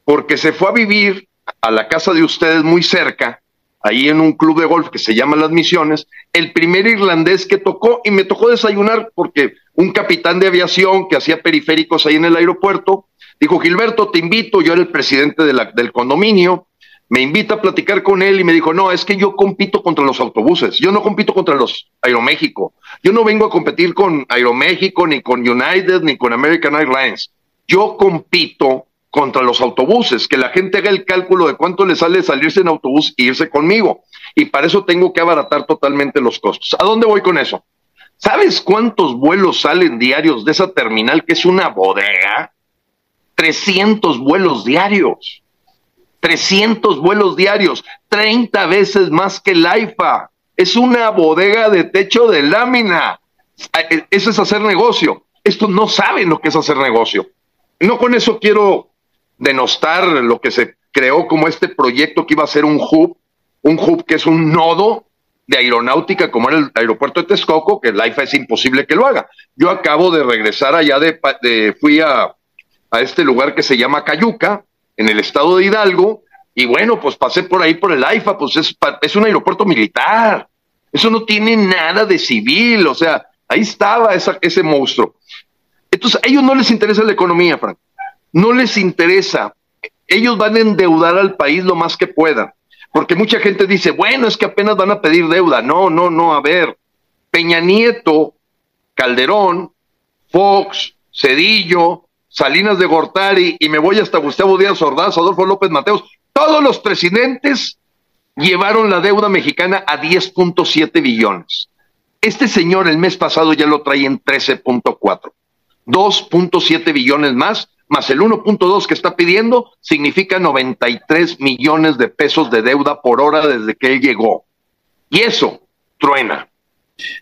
porque se fue a vivir a la casa de ustedes muy cerca, ahí en un club de golf que se llama Las Misiones, el primer irlandés que tocó y me tocó desayunar porque un capitán de aviación que hacía periféricos ahí en el aeropuerto dijo, Gilberto, te invito, yo era el presidente del condominio, me invita a platicar con él y me dijo, no, es que yo compito contra los autobuses, yo no compito contra los Aeroméxico, yo no vengo a competir con Aeroméxico, ni con United, ni con American Airlines, yo compito contra los autobuses, que la gente haga el cálculo de cuánto le sale salirse en autobús e irse conmigo, y para eso tengo que abaratar totalmente los costos. ¿A dónde voy con eso? ¿Sabes cuántos vuelos salen diarios de esa terminal que es una bodega? 300 vuelos diarios. 300 vuelos diarios, 30 veces más que el AIFA. Es una bodega de techo de lámina. E, eso es hacer negocio. Estos no saben lo que es hacer negocio. No con eso quiero denostar lo que se creó como este proyecto que iba a ser un hub, un hub que es un nodo de aeronáutica como era el aeropuerto de Texcoco, que el AIFA es imposible que lo haga. Yo acabo de regresar allá de, de fui a, a este lugar que se llama Cayuca, en el estado de Hidalgo, y bueno, pues pasé por ahí por el AIFA, pues es, es un aeropuerto militar, eso no tiene nada de civil, o sea, ahí estaba ese monstruo. Entonces, a ellos no les interesa la economía, Frank, no les interesa, ellos van a endeudar al país lo más que puedan, porque mucha gente dice, bueno, es que apenas van a pedir deuda, no, no, no, a ver, Peña Nieto, Calderón, Fox, Cedillo, Salinas de Gortari y me voy hasta Gustavo Díaz Ordaz, Adolfo López Mateos, todos los presidentes llevaron la deuda mexicana a 10.7 billones. Este señor el mes pasado ya lo trae en 13.4. 2.7 billones más, más el 1.2 que está pidiendo, significa 93 millones de pesos de deuda por hora desde que él llegó. Y eso truena.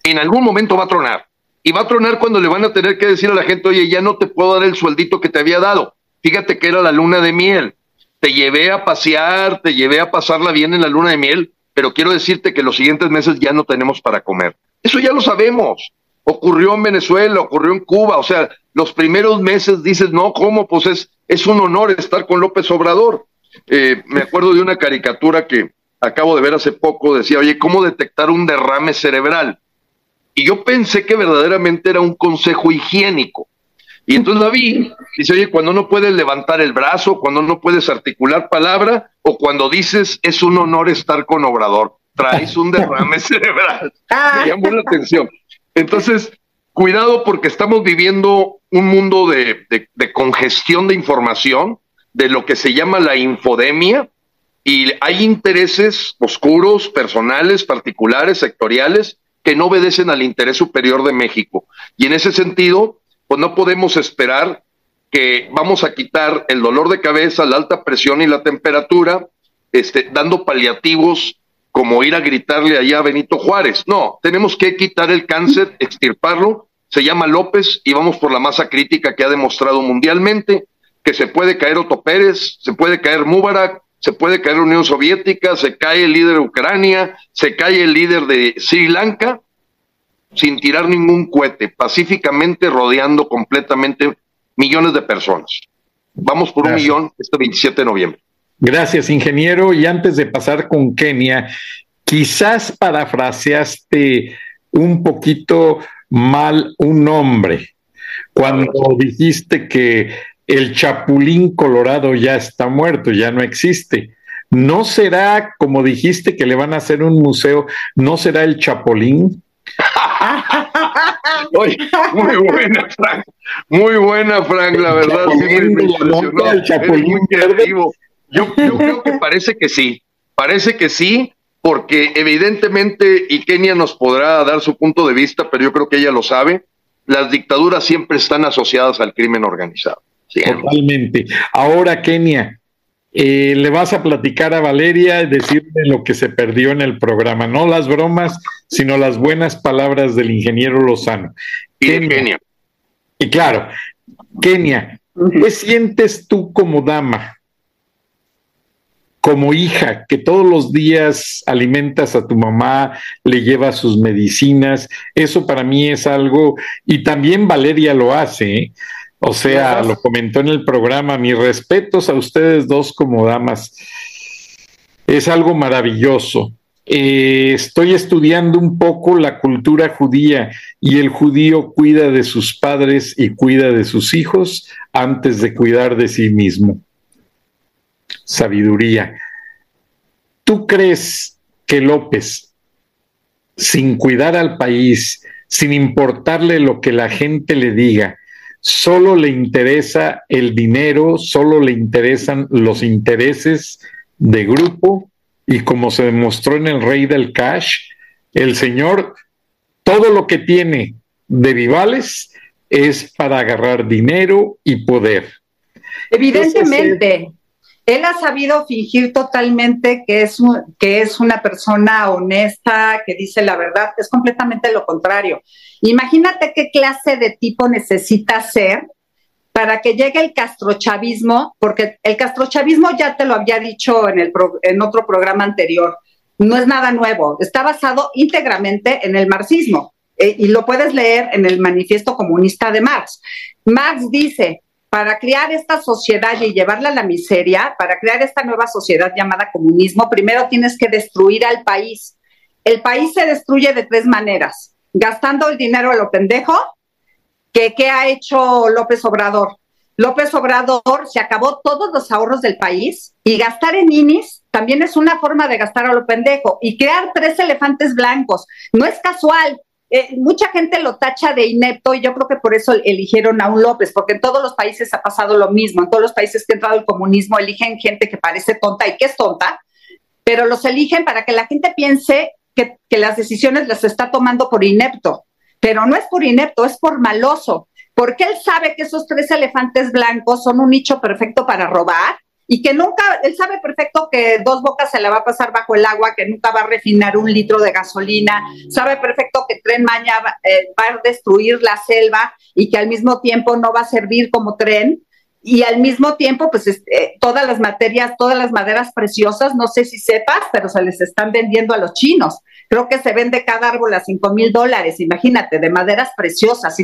En algún momento va a tronar. Y va a tronar cuando le van a tener que decir a la gente, oye, ya no te puedo dar el sueldito que te había dado. Fíjate que era la luna de miel. Te llevé a pasear, te llevé a pasarla bien en la luna de miel, pero quiero decirte que los siguientes meses ya no tenemos para comer. Eso ya lo sabemos. Ocurrió en Venezuela, ocurrió en Cuba. O sea, los primeros meses dices, no, ¿cómo? Pues es, es un honor estar con López Obrador. Eh, me acuerdo de una caricatura que acabo de ver hace poco, decía, oye, ¿cómo detectar un derrame cerebral? Y yo pensé que verdaderamente era un consejo higiénico. Y entonces la vi, dice, oye, cuando no puedes levantar el brazo, cuando no puedes articular palabra, o cuando dices, es un honor estar con Obrador, traes un derrame (laughs) cerebral. Me llamó la atención. Entonces, cuidado porque estamos viviendo un mundo de, de congestión de información, de lo que se llama la infodemia, y hay intereses oscuros, personales, particulares, sectoriales, que no obedecen al interés superior de México. Y en ese sentido, pues no podemos esperar que vamos a quitar el dolor de cabeza, la alta presión y la temperatura, este, dando paliativos como ir a gritarle allá a Benito Juárez. No, tenemos que quitar el cáncer, extirparlo. Se llama López y vamos por la masa crítica que ha demostrado mundialmente que se puede caer Otto Pérez, se puede caer Mubarak, se puede caer la Unión Soviética, se cae el líder de Ucrania, se cae el líder de Sri Lanka, sin tirar ningún cohete, pacíficamente rodeando completamente millones de personas. Vamos por un millón este 27 de noviembre. Gracias, ingeniero. Y antes de pasar con Kenia, quizás parafraseaste un poquito mal un nombre cuando dijiste que el chapulín colorado ya está muerto, ya no existe. ¿No será, como dijiste, que le van a hacer un museo, no será el chapulín? (laughs) Oye, muy buena, Frank. Muy buena, Frank, la verdad. el chapulín Yo, yo creo que parece que sí. Parece que sí, porque evidentemente, y Kenia nos podrá dar su punto de vista, pero yo creo que ella lo sabe, las dictaduras siempre están asociadas al crimen organizado. Totalmente. Ahora, Kenia, eh, le vas a platicar a Valeria y decirle lo que se perdió en el programa, no las bromas, sino las buenas palabras del ingeniero Lozano. Y Kenia. Y claro, Kenia, ¿qué sientes tú como dama como hija, que todos los días alimentas a tu mamá, le llevas sus medicinas, eso para mí es algo, y también Valeria lo hace, ¿eh? O sea, lo comentó en el programa, mis respetos a ustedes dos como damas, es algo maravilloso. Eh, estoy estudiando un poco la cultura judía y el judío cuida de sus padres y cuida de sus hijos antes de cuidar de sí mismo. Sabiduría. ¿Tú crees que López, sin cuidar al país, sin importarle lo que la gente le diga, solo le interesa el dinero, solo le interesan los intereses de grupo y como se demostró en el rey del cash, el señor, todo lo que tiene de vivales es para agarrar dinero y poder. Evidentemente, él ha sabido fingir totalmente que es, que es una persona honesta, que dice la verdad, es completamente lo contrario. Imagínate qué clase de tipo necesita ser para que llegue el castrochavismo, porque el castrochavismo ya te lo había dicho en, el en otro programa anterior, no es nada nuevo, está basado íntegramente en el marxismo eh, y lo puedes leer en el manifiesto comunista de Marx. Marx dice, para crear esta sociedad y llevarla a la miseria, para crear esta nueva sociedad llamada comunismo, primero tienes que destruir al país. El país se destruye de tres maneras, gastando el dinero a lo pendejo, ¿Qué ha hecho López Obrador? López Obrador se acabó todos los ahorros del país y gastar en INIS también es una forma de gastar a lo pendejo y crear tres elefantes blancos. No es casual. Eh, mucha gente lo tacha de inepto y yo creo que por eso eligieron a un López, porque en todos los países ha pasado lo mismo. En todos los países que ha entrado el comunismo eligen gente que parece tonta y que es tonta, pero los eligen para que la gente piense que, que las decisiones las está tomando por inepto pero no es por inepto, es por maloso, porque él sabe que esos tres elefantes blancos son un nicho perfecto para robar y que nunca, él sabe perfecto que dos bocas se le va a pasar bajo el agua, que nunca va a refinar un litro de gasolina, sabe perfecto que Tren Maña va, eh, a destruir la selva y que al mismo tiempo no va a servir como tren. Y al mismo tiempo, pues este, todas las materias, todas las maderas preciosas, no sé si sepas, pero se les están vendiendo a los chinos. Creo que se vende cada árbol a cinco mil dólares, imagínate, de maderas preciosas.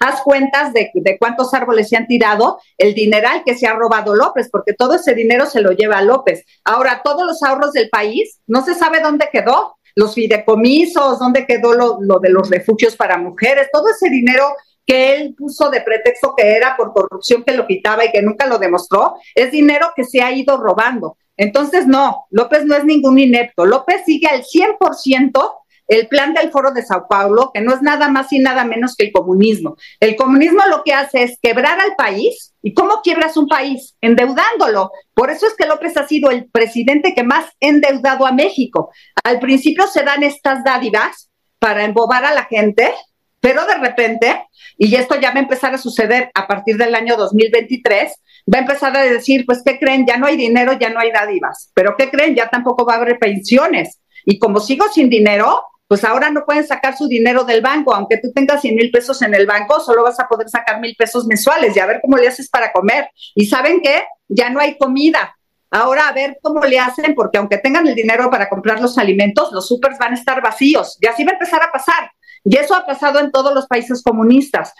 haz cuentas de, de, cuántos árboles se han tirado, el dineral que se ha robado López, porque todo ese dinero se lo lleva López. Ahora, todos los ahorros del país, no se sabe dónde quedó. Los fideicomisos, dónde quedó lo, lo de los refugios para mujeres, todo ese dinero que él puso de pretexto que era por corrupción que lo quitaba y que nunca lo demostró, es dinero que se ha ido robando. Entonces, no, López no es ningún inepto. López sigue al 100% el plan del Foro de Sao Paulo, que no es nada más y nada menos que el comunismo. El comunismo lo que hace es quebrar al país. ¿Y cómo quiebras un país? Endeudándolo. Por eso es que López ha sido el presidente que más ha endeudado a México. Al principio se dan estas dádivas para embobar a la gente, pero de repente, y esto ya va a empezar a suceder a partir del año 2023, va a empezar a decir, pues, ¿qué creen? Ya no hay dinero, ya no hay dádivas. Pero ¿qué creen? Ya tampoco va a haber pensiones. Y como sigo sin dinero, pues ahora no pueden sacar su dinero del banco. Aunque tú tengas 100 mil pesos en el banco, solo vas a poder sacar mil pesos mensuales y a ver cómo le haces para comer. Y saben qué? Ya no hay comida. Ahora a ver cómo le hacen, porque aunque tengan el dinero para comprar los alimentos, los supers van a estar vacíos. Y así va a empezar a pasar. Y eso ha pasado en todos los países comunistas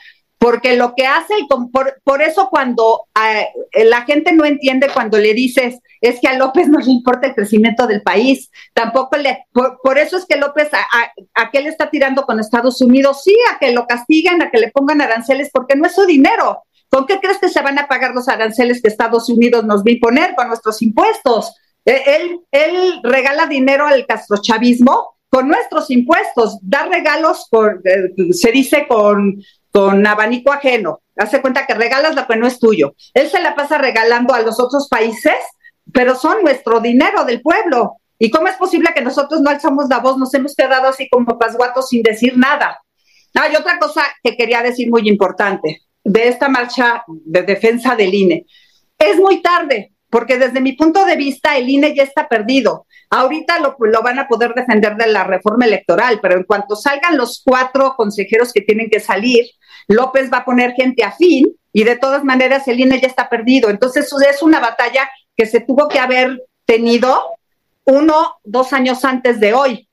porque lo que hace, por, por eso cuando eh, la gente no entiende cuando le dices, es que a López no le importa el crecimiento del país, tampoco le, por, eso es que López, a, a, qué le está tirando con Estados Unidos? Sí, a que lo castiguen, a que le pongan aranceles, porque no es su dinero. ¿Con qué crees que se van a pagar los aranceles que Estados Unidos nos va a imponer con nuestros impuestos? E, él, él regala dinero al castrochavismo con nuestros impuestos, da regalos, por, eh, se dice con con abanico ajeno. Hace cuenta que regalas lo que no es tuyo. Él se la pasa regalando a los otros países, pero son nuestro dinero del pueblo. ¿Y cómo es posible que nosotros no alzamos la voz? Nos hemos quedado así como pasguatos sin decir nada. Hay otra cosa que quería decir muy importante de esta marcha de defensa del INE. Es muy tarde, porque desde mi punto de vista el INE ya está perdido. Ahorita lo, lo, van a poder defender de la reforma electoral, pero en cuanto salgan los cuatro consejeros que tienen que salir, López va a poner gente afín y de todas maneras el INE ya está perdido. Entonces es una batalla que se tuvo que haber tenido uno, dos años antes de hoy.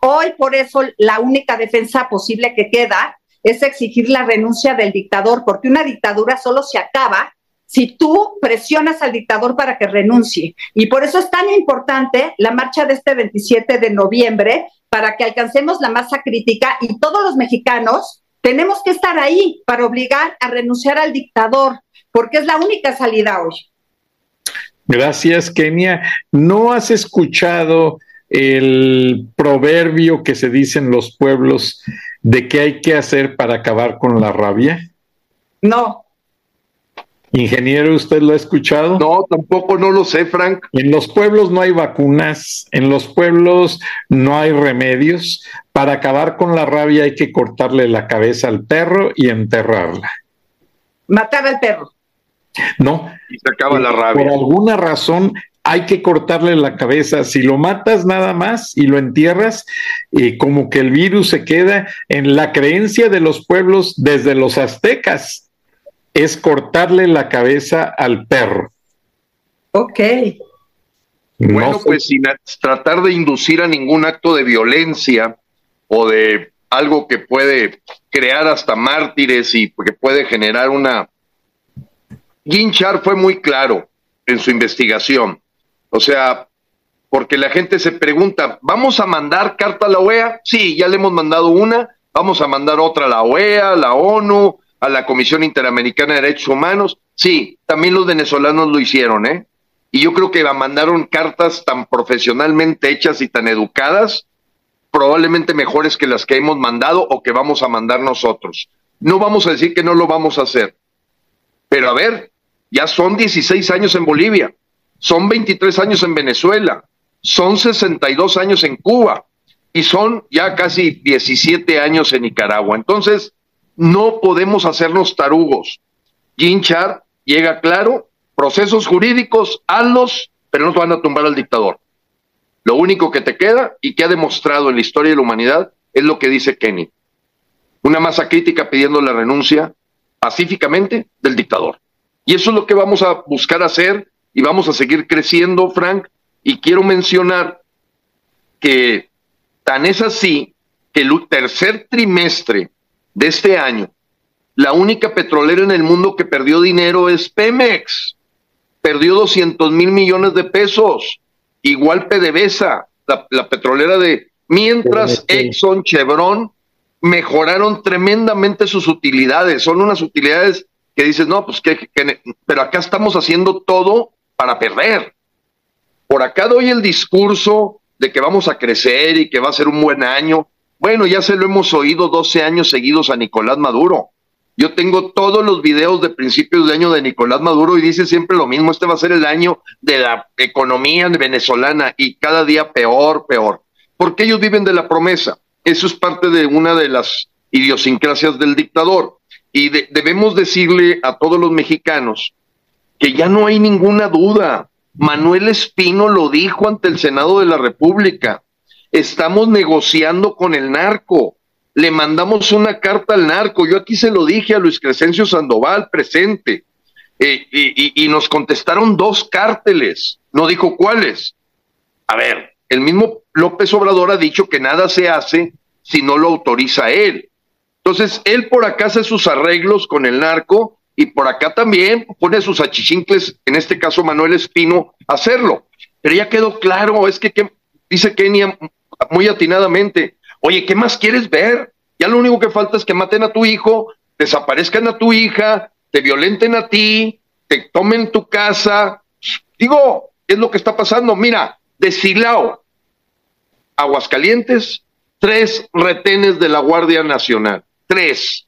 Hoy, por eso, la única defensa posible que queda es exigir la renuncia del dictador, porque una dictadura solo se acaba si tú presionas al dictador para que renuncie. Y por eso es tan importante la marcha de este 27 de noviembre, para que alcancemos la masa crítica y todos los mexicanos tenemos que estar ahí para obligar a renunciar al dictador, porque es la única salida hoy. Gracias, Kenia. ¿No has escuchado el proverbio que se dice en los pueblos de qué hay que hacer para acabar con la rabia? No. Ingeniero, ¿usted lo ha escuchado? No, tampoco no lo sé, Frank. En los pueblos no hay vacunas, en los pueblos no hay remedios. Para acabar con la rabia hay que cortarle la cabeza al perro y enterrarla. Matar al perro. No. Y se acaba la rabia. Por alguna razón hay que cortarle la cabeza. Si lo matas nada más y lo entierras, y como que el virus se queda en la creencia de los pueblos desde los aztecas es cortarle la cabeza al perro. Ok. Bueno, pues sin tratar de inducir a ningún acto de violencia o de algo que puede crear hasta mártires y que puede generar una... Ginchar fue muy claro en su investigación. O sea, porque la gente se pregunta, ¿vamos a mandar carta a la OEA? Sí, ya le hemos mandado una, vamos a mandar otra a la OEA, la ONU, a la Comisión Interamericana de Derechos Humanos. Sí, también los venezolanos lo hicieron, ¿eh? Y yo creo que mandaron cartas tan profesionalmente hechas y tan educadas, probablemente mejores que las que hemos mandado o que vamos a mandar nosotros. No vamos a decir que no lo vamos a hacer. Pero a ver, ya son 16 años en Bolivia, son 23 años en Venezuela, son 62 años en Cuba y son ya casi 17 años en Nicaragua. Entonces, no podemos hacernos tarugos. Ginchar llega claro, procesos jurídicos, hazlos, pero no te van a tumbar al dictador. Lo único que te queda y que ha demostrado en la historia de la humanidad es lo que dice Kenny. Una masa crítica pidiendo la renuncia pacíficamente del dictador. Y eso es lo que vamos a buscar hacer y vamos a seguir creciendo, Frank. Y quiero mencionar que tan es así que el tercer trimestre de este año, la única petrolera en el mundo que perdió dinero es Pemex. Perdió 200 mil millones de pesos. Igual PDVSA, la, petrolera de... Mientras Exxon, Chevron mejoraron tremendamente sus utilidades. Son unas utilidades que dices, no, pues que, pero acá estamos haciendo todo para perder. Por acá doy el discurso de que vamos a crecer y que va a ser un buen año. Bueno, ya se lo hemos oído 12 años seguidos a Nicolás Maduro. Yo tengo todos los videos de principios de año de Nicolás Maduro y dice siempre lo mismo, este va a ser el año de la economía venezolana y cada día peor, peor. Porque ellos viven de la promesa. Eso es parte de una de las idiosincrasias del dictador. Y debemos decirle a todos los mexicanos que ya no hay ninguna duda. Manuel Espino lo dijo ante el Senado de la República estamos negociando con el narco. Le mandamos una carta al narco. Yo aquí se lo dije a Luis Crescencio Sandoval, presente. Eh, y, nos contestaron dos cárteles. No dijo cuáles. A ver, el mismo López Obrador ha dicho que nada se hace si no lo autoriza él. Entonces, él por acá hace sus arreglos con el narco y por acá también pone sus achichincles, en este caso Manuel Espino, a hacerlo. Pero ya quedó claro, es que, que dice Kenia muy atinadamente, oye, ¿qué más quieres ver? Ya lo único que falta es que maten a tu hijo, desaparezcan a tu hija, te violenten a ti, te tomen tu casa. Digo, es lo que está pasando. Mira, de Silao, Aguascalientes, tres retenes de la Guardia Nacional. Tres.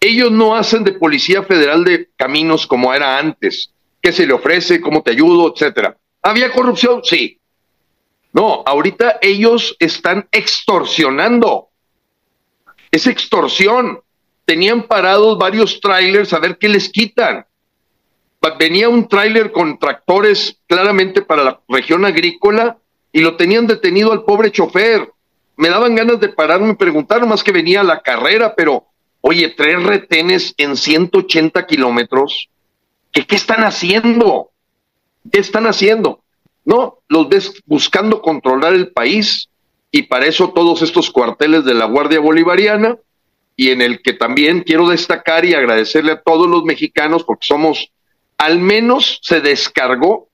Ellos no hacen de Policía Federal de Caminos como era antes. ¿Qué se le ofrece? ¿Cómo te ayudo? Etcétera. ¿Había corrupción? Sí. No, ahorita ellos están extorsionando. Es extorsión. Tenían parados varios trailers a ver qué les quitan. Venía un trailer con tractores claramente para la región agrícola y lo tenían detenido al pobre chofer. Me daban ganas de pararme y preguntar, más que venía a la carrera, pero oye, tres retenes en 180 kilómetros, ¿qué, ¿qué están haciendo? ¿Qué están haciendo? No, los ves buscando controlar el país y para eso todos estos cuarteles de la Guardia Bolivariana y en el que también quiero destacar y agradecerle a todos los mexicanos porque somos, al menos se descargó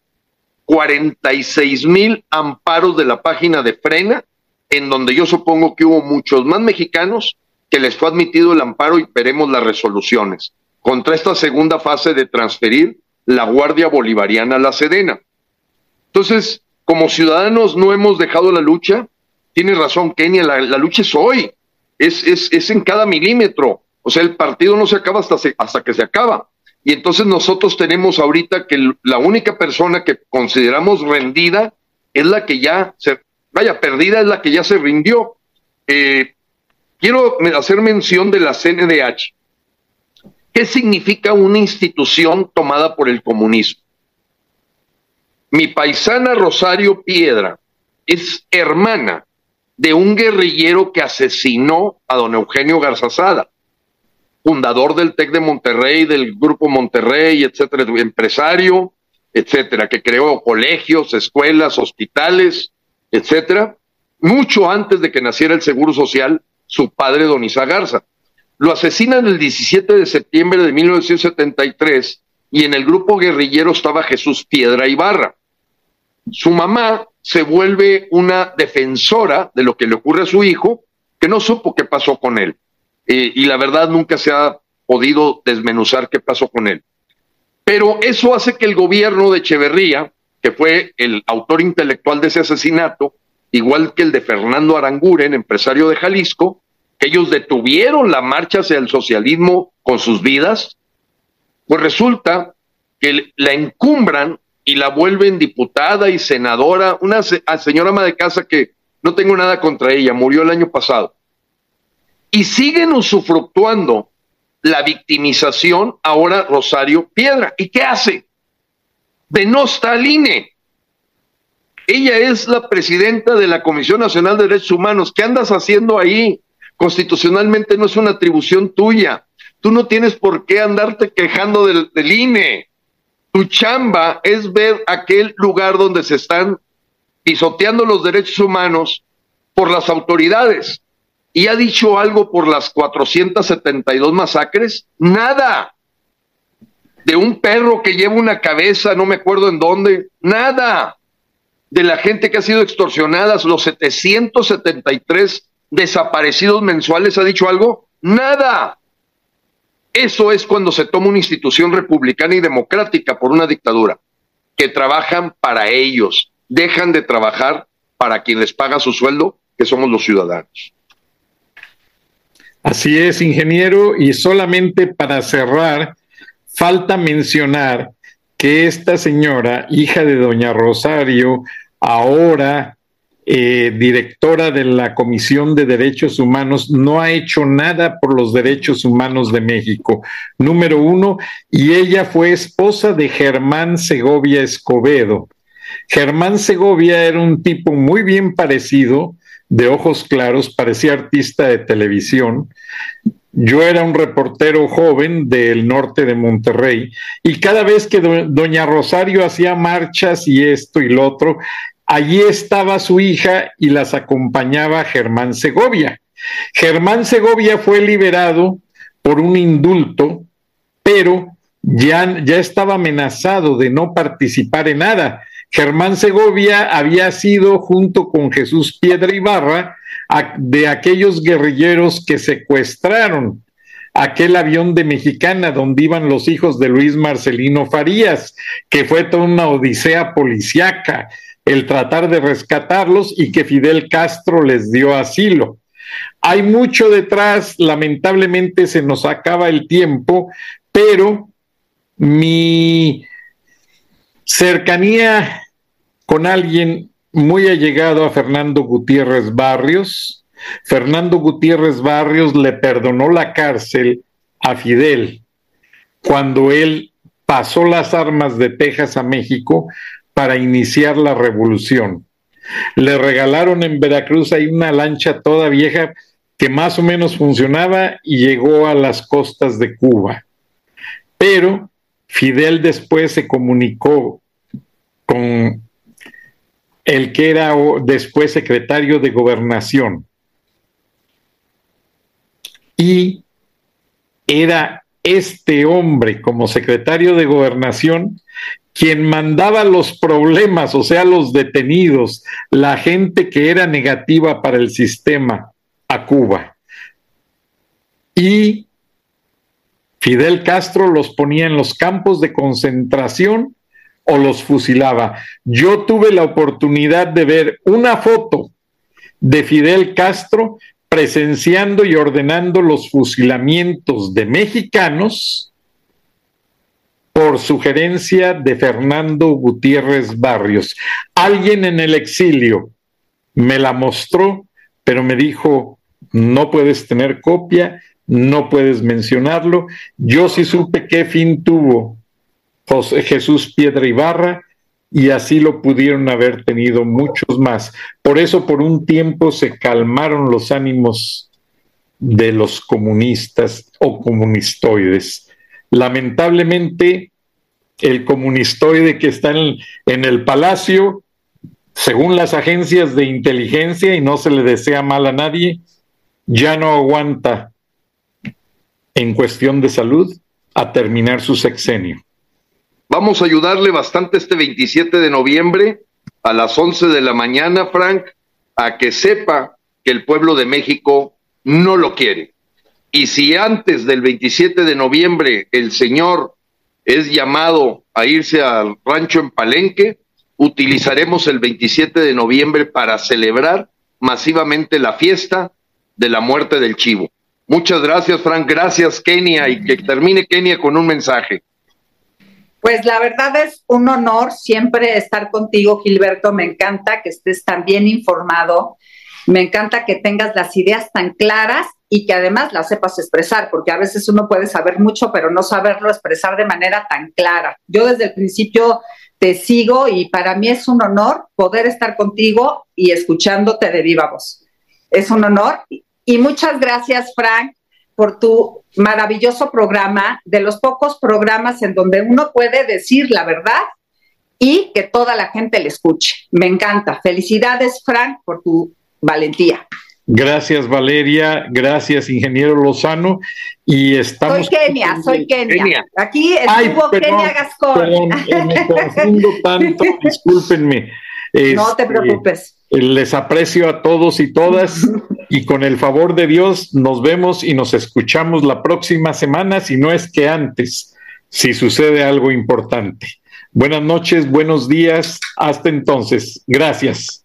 46 mil amparos de la página de Frena, en donde yo supongo que hubo muchos más mexicanos que les fue admitido el amparo y veremos las resoluciones contra esta segunda fase de transferir la Guardia Bolivariana a la Sedena. Entonces, como ciudadanos no hemos dejado la lucha, tiene razón Kenia, la, lucha es hoy, es, es, es, en cada milímetro, o sea, el partido no se acaba hasta, hasta que se acaba. Y entonces nosotros tenemos ahorita que la única persona que consideramos rendida es la que ya se, vaya, perdida es la que ya se rindió. Eh, quiero hacer mención de la CNDH. ¿Qué significa una institución tomada por el comunismo? Mi paisana Rosario Piedra es hermana de un guerrillero que asesinó a don Eugenio Garzazada, fundador del TEC de Monterrey, del Grupo Monterrey, etcétera, empresario, etcétera, que creó colegios, escuelas, hospitales, etcétera, mucho antes de que naciera el Seguro Social, su padre, don Isa Garza. Lo asesinan el 17 de septiembre de 1973 y en el grupo guerrillero estaba Jesús Piedra Ibarra. Su mamá se vuelve una defensora de lo que le ocurre a su hijo, que no supo qué pasó con él. Eh, y la verdad nunca se ha podido desmenuzar qué pasó con él. Pero eso hace que el gobierno de Echeverría, que fue el autor intelectual de ese asesinato, igual que el de Fernando Aranguren, empresario de Jalisco, que ellos detuvieron la marcha hacia el socialismo con sus vidas, pues resulta que la encumbran y la vuelven diputada y senadora, una señora ama de casa que no tengo nada contra ella, murió el año pasado. Y siguen usufructuando la victimización ahora Rosario Piedra. ¿Y qué hace? Denosta al INE. Ella es la presidenta de la Comisión Nacional de Derechos Humanos. ¿Qué andas haciendo ahí? Constitucionalmente no es una atribución tuya. Tú no tienes por qué andarte quejando del INE. Tu chamba es ver aquel lugar donde se están pisoteando los derechos humanos por las autoridades. ¿Y ha dicho algo por las 472 masacres? Nada. De un perro que lleva una cabeza, no me acuerdo en dónde, nada. De la gente que ha sido extorsionada, los 773 desaparecidos mensuales, ¿ha dicho algo? Nada. Eso es cuando se toma una institución republicana y democrática por una dictadura, que trabajan para ellos, dejan de trabajar para quien les paga su sueldo, que somos los ciudadanos. Así es, ingeniero, y solamente para cerrar, falta mencionar que esta señora, hija de doña Rosario, ahora eh, directora de la Comisión de Derechos Humanos, no ha hecho nada por los derechos humanos de México, número uno, y ella fue esposa de Germán Segovia Escobedo. Germán Segovia era un tipo muy bien parecido, de ojos claros, parecía artista de televisión. Yo era un reportero joven del norte de Monterrey y cada vez que doña Rosario hacía marchas y esto y lo otro, Allí estaba su hija y las acompañaba Germán Segovia. Germán Segovia fue liberado por un indulto, pero ya, ya estaba amenazado de no participar en nada. Germán Segovia había sido, junto con Jesús Piedra Ibarra, de aquellos guerrilleros que secuestraron aquel avión de Mexicana donde iban los hijos de Luis Marcelino Farías, que fue toda una odisea policiaca el tratar de rescatarlos y que Fidel Castro les dio asilo. Hay mucho detrás, lamentablemente se nos acaba el tiempo, pero mi cercanía con alguien muy allegado a Fernando Gutiérrez Barrios, Fernando Gutiérrez Barrios le perdonó la cárcel a Fidel cuando él pasó las armas de Texas a México para iniciar la revolución. Le regalaron en Veracruz ahí una lancha toda vieja que más o menos funcionaba y llegó a las costas de Cuba. Pero Fidel después se comunicó con el que era después secretario de gobernación. Y era este hombre como secretario de gobernación quien mandaba los problemas, o sea, los detenidos, la gente que era negativa para el sistema a Cuba. Y Fidel Castro los ponía en los campos de concentración o los fusilaba. Yo tuve la oportunidad de ver una foto de Fidel Castro presenciando y ordenando los fusilamientos de mexicanos por sugerencia de Fernando Gutiérrez Barrios. Alguien en el exilio me la mostró, pero me dijo, no puedes tener copia, no puedes mencionarlo. Yo sí supe qué fin tuvo José Jesús Piedra Ibarra y así lo pudieron haber tenido muchos más. Por eso por un tiempo se calmaron los ánimos de los comunistas o comunistoides. Lamentablemente, el comunistoide que está en, el palacio, según las agencias de inteligencia, y no se le desea mal a nadie, ya no aguanta en cuestión de salud a terminar su sexenio. Vamos a ayudarle bastante este 27 de noviembre a las 11 de la mañana, Frank, a que sepa que el pueblo de México no lo quiere. Y si antes del 27 de noviembre el señor es llamado a irse al rancho en Palenque, utilizaremos el 27 de noviembre para celebrar masivamente la fiesta de la muerte del chivo. Muchas gracias, Frank. Gracias, Kenia. Y que termine Kenia con un mensaje. Pues la verdad es un honor siempre estar contigo, Gilberto. Me encanta que estés tan bien informado. Me encanta que tengas las ideas tan claras y que además las sepas expresar, porque a veces uno puede saber mucho, pero no saberlo expresar de manera tan clara. Yo desde el principio te sigo y para mí es un honor poder estar contigo y escuchándote de viva voz. Es un honor y muchas gracias, Frank, por tu maravilloso programa, de los pocos programas en donde uno puede decir la verdad y que toda la gente le escuche. Me encanta. Felicidades, Frank, por tu valentía. Gracias, Valeria. Gracias, ingeniero Lozano. Y estamos. Soy Kenia, soy Kenia. Aquí estuvo Kenia Gascón. me confundo tanto, (laughs) discúlpenme. no te este, preocupes. Les aprecio a todos y todas (laughs) y con el favor de Dios nos vemos y nos escuchamos la próxima semana, si no es que antes, si sucede algo importante. Buenas noches, buenos días, hasta entonces. Gracias.